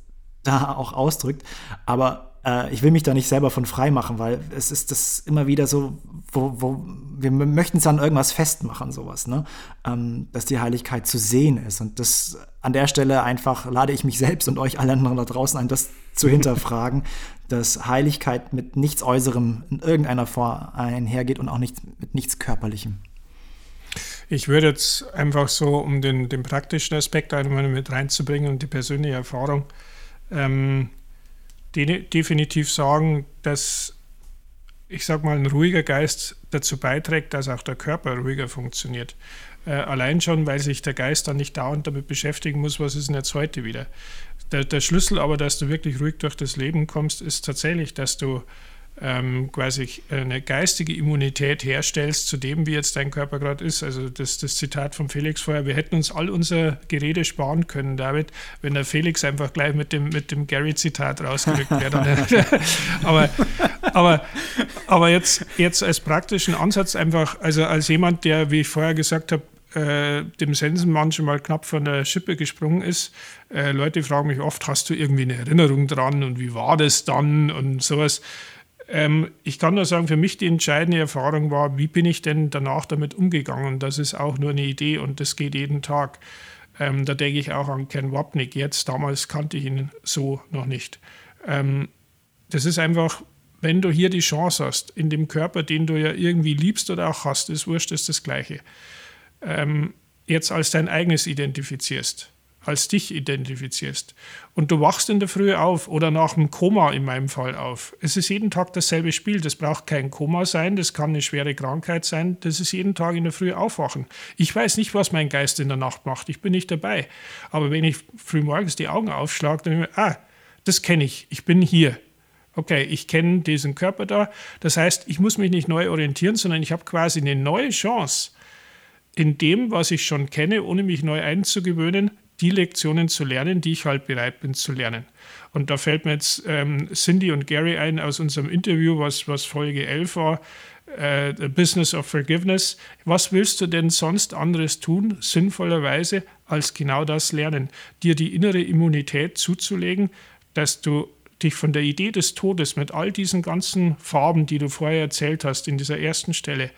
[SPEAKER 3] da auch ausdrückt. Aber äh, ich will mich da nicht selber von frei machen, weil es ist das immer wieder so, wo, wo wir möchten es an irgendwas festmachen, sowas, ne? Ähm, dass die Heiligkeit zu sehen ist. Und das an der Stelle einfach lade ich mich selbst und euch alle anderen da draußen ein, das zu [LAUGHS] hinterfragen, dass Heiligkeit mit nichts Äußerem in irgendeiner Form einhergeht und auch nicht mit nichts Körperlichem.
[SPEAKER 2] Ich würde jetzt einfach so, um den, den praktischen Aspekt einmal mit reinzubringen und die persönliche Erfahrung, ähm, de definitiv sagen, dass ich sag mal, ein ruhiger Geist dazu beiträgt, dass auch der Körper ruhiger funktioniert. Äh, allein schon, weil sich der Geist dann nicht dauernd damit beschäftigen muss, was ist denn jetzt heute wieder. Der, der Schlüssel aber, dass du wirklich ruhig durch das Leben kommst, ist tatsächlich, dass du ähm, quasi eine geistige Immunität herstellst zu dem, wie jetzt dein Körper gerade ist. Also das, das Zitat von Felix vorher, wir hätten uns all unser Gerede sparen können, David, wenn der Felix einfach gleich mit dem, mit dem Gary-Zitat rausgerückt wäre. [LAUGHS] aber, aber, aber jetzt, jetzt als praktischen Ansatz einfach, also als jemand, der, wie ich vorher gesagt habe, äh, dem Sensenmann schon mal knapp von der Schippe gesprungen ist. Äh, Leute fragen mich oft, hast du irgendwie eine Erinnerung dran und wie war das dann und sowas. Ähm, ich kann nur sagen, für mich die entscheidende Erfahrung war, wie bin ich denn danach damit umgegangen? Das ist auch nur eine Idee und das geht jeden Tag. Ähm, da denke ich auch an Ken Wapnick. Jetzt, damals kannte ich ihn so noch nicht. Ähm, das ist einfach, wenn du hier die Chance hast, in dem Körper, den du ja irgendwie liebst oder auch hast, ist wurscht, ist das Gleiche ähm, jetzt als dein eigenes identifizierst, als dich identifizierst. Und du wachst in der Früh auf oder nach einem Koma in meinem Fall auf. Es ist jeden Tag dasselbe Spiel. Das braucht kein Koma sein, das kann eine schwere Krankheit sein. Das ist jeden Tag in der Früh aufwachen. Ich weiß nicht, was mein Geist in der Nacht macht. Ich bin nicht dabei. Aber wenn ich früh morgens die Augen aufschlage, dann denke ich mir, ah, das kenne ich. Ich bin hier. Okay, ich kenne diesen Körper da. Das heißt, ich muss mich nicht neu orientieren, sondern ich habe quasi eine neue Chance, in dem, was ich schon kenne, ohne mich neu einzugewöhnen, die Lektionen zu lernen, die ich halt bereit bin zu lernen. Und da fällt mir jetzt ähm, Cindy und Gary ein aus unserem Interview, was, was Folge 11 war, äh, The Business of Forgiveness. Was willst du denn sonst anderes tun, sinnvollerweise, als genau das Lernen, dir die innere Immunität zuzulegen, dass du dich von der Idee des Todes mit all diesen ganzen Farben, die du vorher erzählt hast, in dieser ersten Stelle,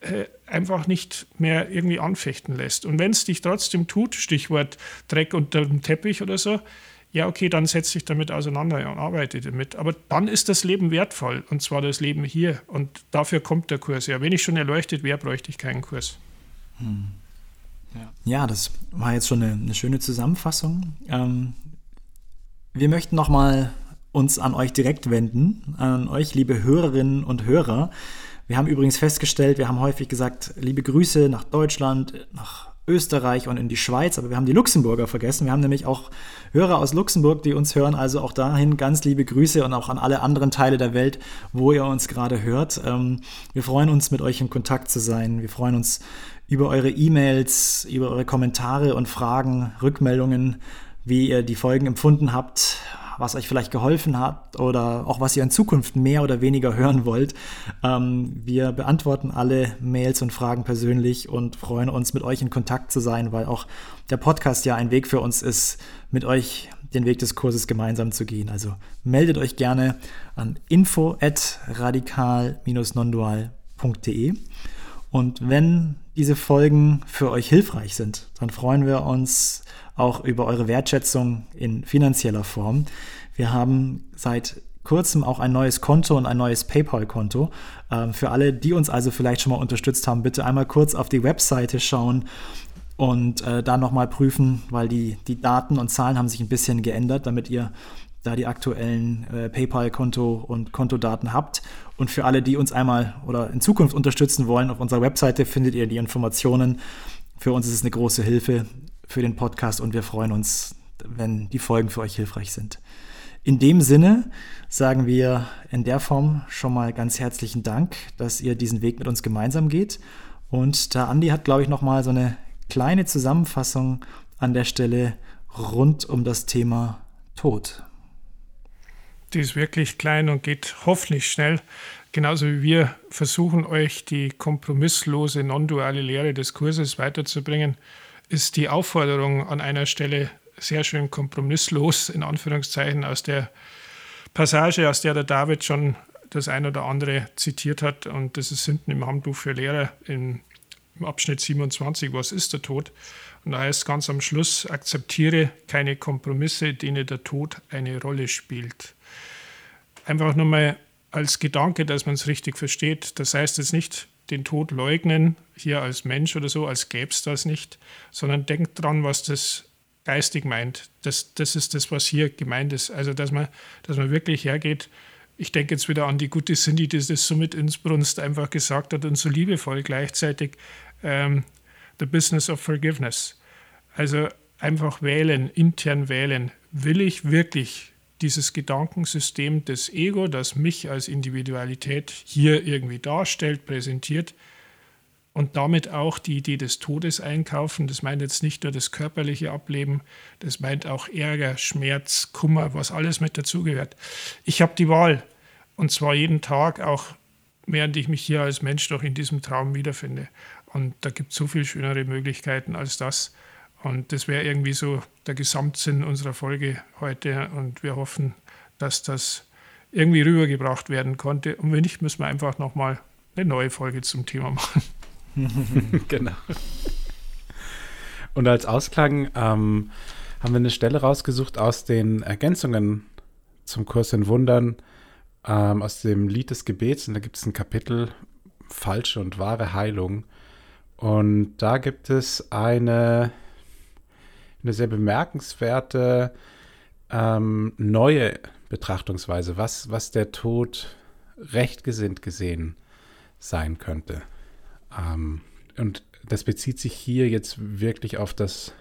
[SPEAKER 2] äh, einfach nicht mehr irgendwie anfechten lässt. Und wenn es dich trotzdem tut, Stichwort Dreck unter dem Teppich oder so, ja, okay, dann setze dich damit auseinander und arbeite damit. Aber dann ist das Leben wertvoll und zwar das Leben hier. Und dafür kommt der Kurs ja. Wenn ich schon erleuchtet wäre, bräuchte ich keinen Kurs. Hm.
[SPEAKER 3] Ja. ja. das war jetzt schon eine, eine schöne Zusammenfassung. Ähm, wir möchten nochmal uns an euch direkt wenden, an euch, liebe Hörerinnen und Hörer. Wir haben übrigens festgestellt, wir haben häufig gesagt, liebe Grüße nach Deutschland, nach Österreich und in die Schweiz, aber wir haben die Luxemburger vergessen. Wir haben nämlich auch Hörer aus Luxemburg, die uns hören. Also auch dahin ganz liebe Grüße und auch an alle anderen Teile der Welt, wo ihr uns gerade hört. Ähm, wir freuen uns, mit euch in Kontakt zu sein. Wir freuen uns über eure E-Mails, über eure Kommentare und Fragen, Rückmeldungen, wie ihr die Folgen empfunden habt, was euch vielleicht geholfen hat oder auch was ihr in Zukunft mehr oder weniger hören wollt. Ähm, wir beantworten alle Mails und Fragen persönlich und freuen uns, mit euch in Kontakt zu sein, weil auch der Podcast ja ein Weg für uns ist, mit euch den Weg des Kurses gemeinsam zu gehen. Also meldet euch gerne an info at radikal-nondual.de. Und wenn diese Folgen für euch hilfreich sind, dann freuen wir uns auch über eure Wertschätzung in finanzieller Form. Wir haben seit kurzem auch ein neues Konto und ein neues PayPal-Konto. Ähm, für alle, die uns also vielleicht schon mal unterstützt haben, bitte einmal kurz auf die Webseite schauen und äh, da nochmal prüfen, weil die, die Daten und Zahlen haben sich ein bisschen geändert, damit ihr da die aktuellen äh, PayPal-Konto und Kontodaten habt. Und für alle, die uns einmal oder in Zukunft unterstützen wollen, auf unserer Webseite findet ihr die Informationen. Für uns ist es eine große Hilfe für den Podcast und wir freuen uns, wenn die Folgen für euch hilfreich sind. In dem Sinne sagen wir in der Form schon mal ganz herzlichen Dank, dass ihr diesen Weg mit uns gemeinsam geht. Und da Andi hat, glaube ich, noch mal so eine kleine Zusammenfassung an der Stelle rund um das Thema Tod.
[SPEAKER 2] Die ist wirklich klein und geht hoffentlich schnell. Genauso wie wir versuchen, euch die kompromisslose, non-duale Lehre des Kurses weiterzubringen, ist die Aufforderung an einer Stelle sehr schön kompromisslos, in Anführungszeichen, aus der Passage, aus der der David schon das ein oder andere zitiert hat. Und das ist hinten im Handbuch für Lehrer im, Abschnitt 27, was ist der Tod? Und da heißt ganz am Schluss, akzeptiere keine Kompromisse, denen der Tod eine Rolle spielt. Einfach nur mal als Gedanke, dass man es richtig versteht. Das heißt jetzt nicht, den Tod leugnen, hier als Mensch oder so, als gäbe es das nicht, sondern denkt dran, was das geistig meint. Das, das ist das, was hier gemeint ist. Also, dass man, dass man wirklich hergeht. Ich denke jetzt wieder an die gute Cindy, die das so mit Inbrunst einfach gesagt hat und so liebevoll gleichzeitig. Ähm, the business of forgiveness. Also einfach wählen, intern wählen. Will ich wirklich dieses Gedankensystem des Ego, das mich als Individualität hier irgendwie darstellt, präsentiert und damit auch die Idee des Todes einkaufen. Das meint jetzt nicht nur das körperliche Ableben, das meint auch Ärger, Schmerz, Kummer, was alles mit dazugehört. Ich habe die Wahl und zwar jeden Tag, auch während ich mich hier als Mensch noch in diesem Traum wiederfinde. Und da gibt es so viel schönere Möglichkeiten als das. Und das wäre irgendwie so der Gesamtsinn unserer Folge heute. Und wir hoffen, dass das irgendwie rübergebracht werden konnte. Und wenn nicht, müssen wir einfach nochmal eine neue Folge zum Thema machen. [LAUGHS]
[SPEAKER 1] genau. Und als Ausklang ähm, haben wir eine Stelle rausgesucht aus den Ergänzungen zum Kurs in Wundern, ähm, aus dem Lied des Gebets. Und da gibt es ein Kapitel Falsche und wahre Heilung. Und da gibt es eine eine sehr bemerkenswerte ähm, neue Betrachtungsweise, was, was der Tod rechtgesinnt gesehen sein könnte. Ähm, und das bezieht sich hier jetzt wirklich auf das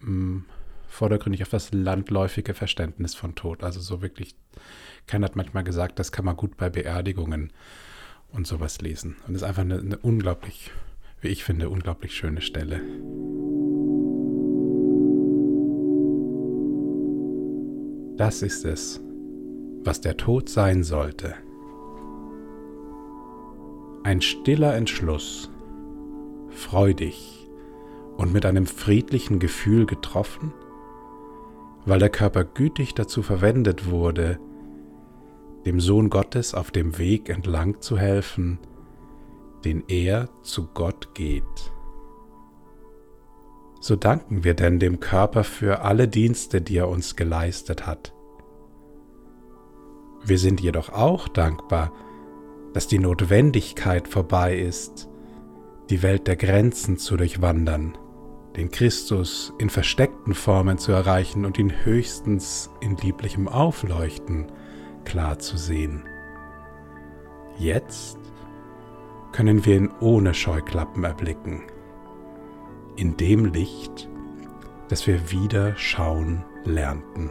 [SPEAKER 1] mh, hm, vordergründig auf das landläufige Verständnis von Tod. Also so wirklich, Ken hat manchmal gesagt, das kann man gut bei Beerdigungen und sowas lesen. Und das ist einfach eine, eine unglaublich, wie ich finde, unglaublich schöne Stelle. Das ist es, was der Tod sein sollte. Ein stiller Entschluss, freudig und mit einem friedlichen Gefühl getroffen? Weil der Körper gütig dazu verwendet wurde, dem Sohn Gottes auf dem Weg entlang zu helfen, den er zu Gott geht. So danken wir denn dem Körper für alle Dienste, die er uns geleistet hat. Wir sind jedoch auch dankbar, dass die Notwendigkeit vorbei ist, die Welt der Grenzen zu durchwandern, den Christus in versteckten Formen zu erreichen und ihn höchstens in lieblichem Aufleuchten klar zu sehen. Jetzt können wir ihn ohne Scheuklappen erblicken, in dem Licht, das wir wieder schauen lernten.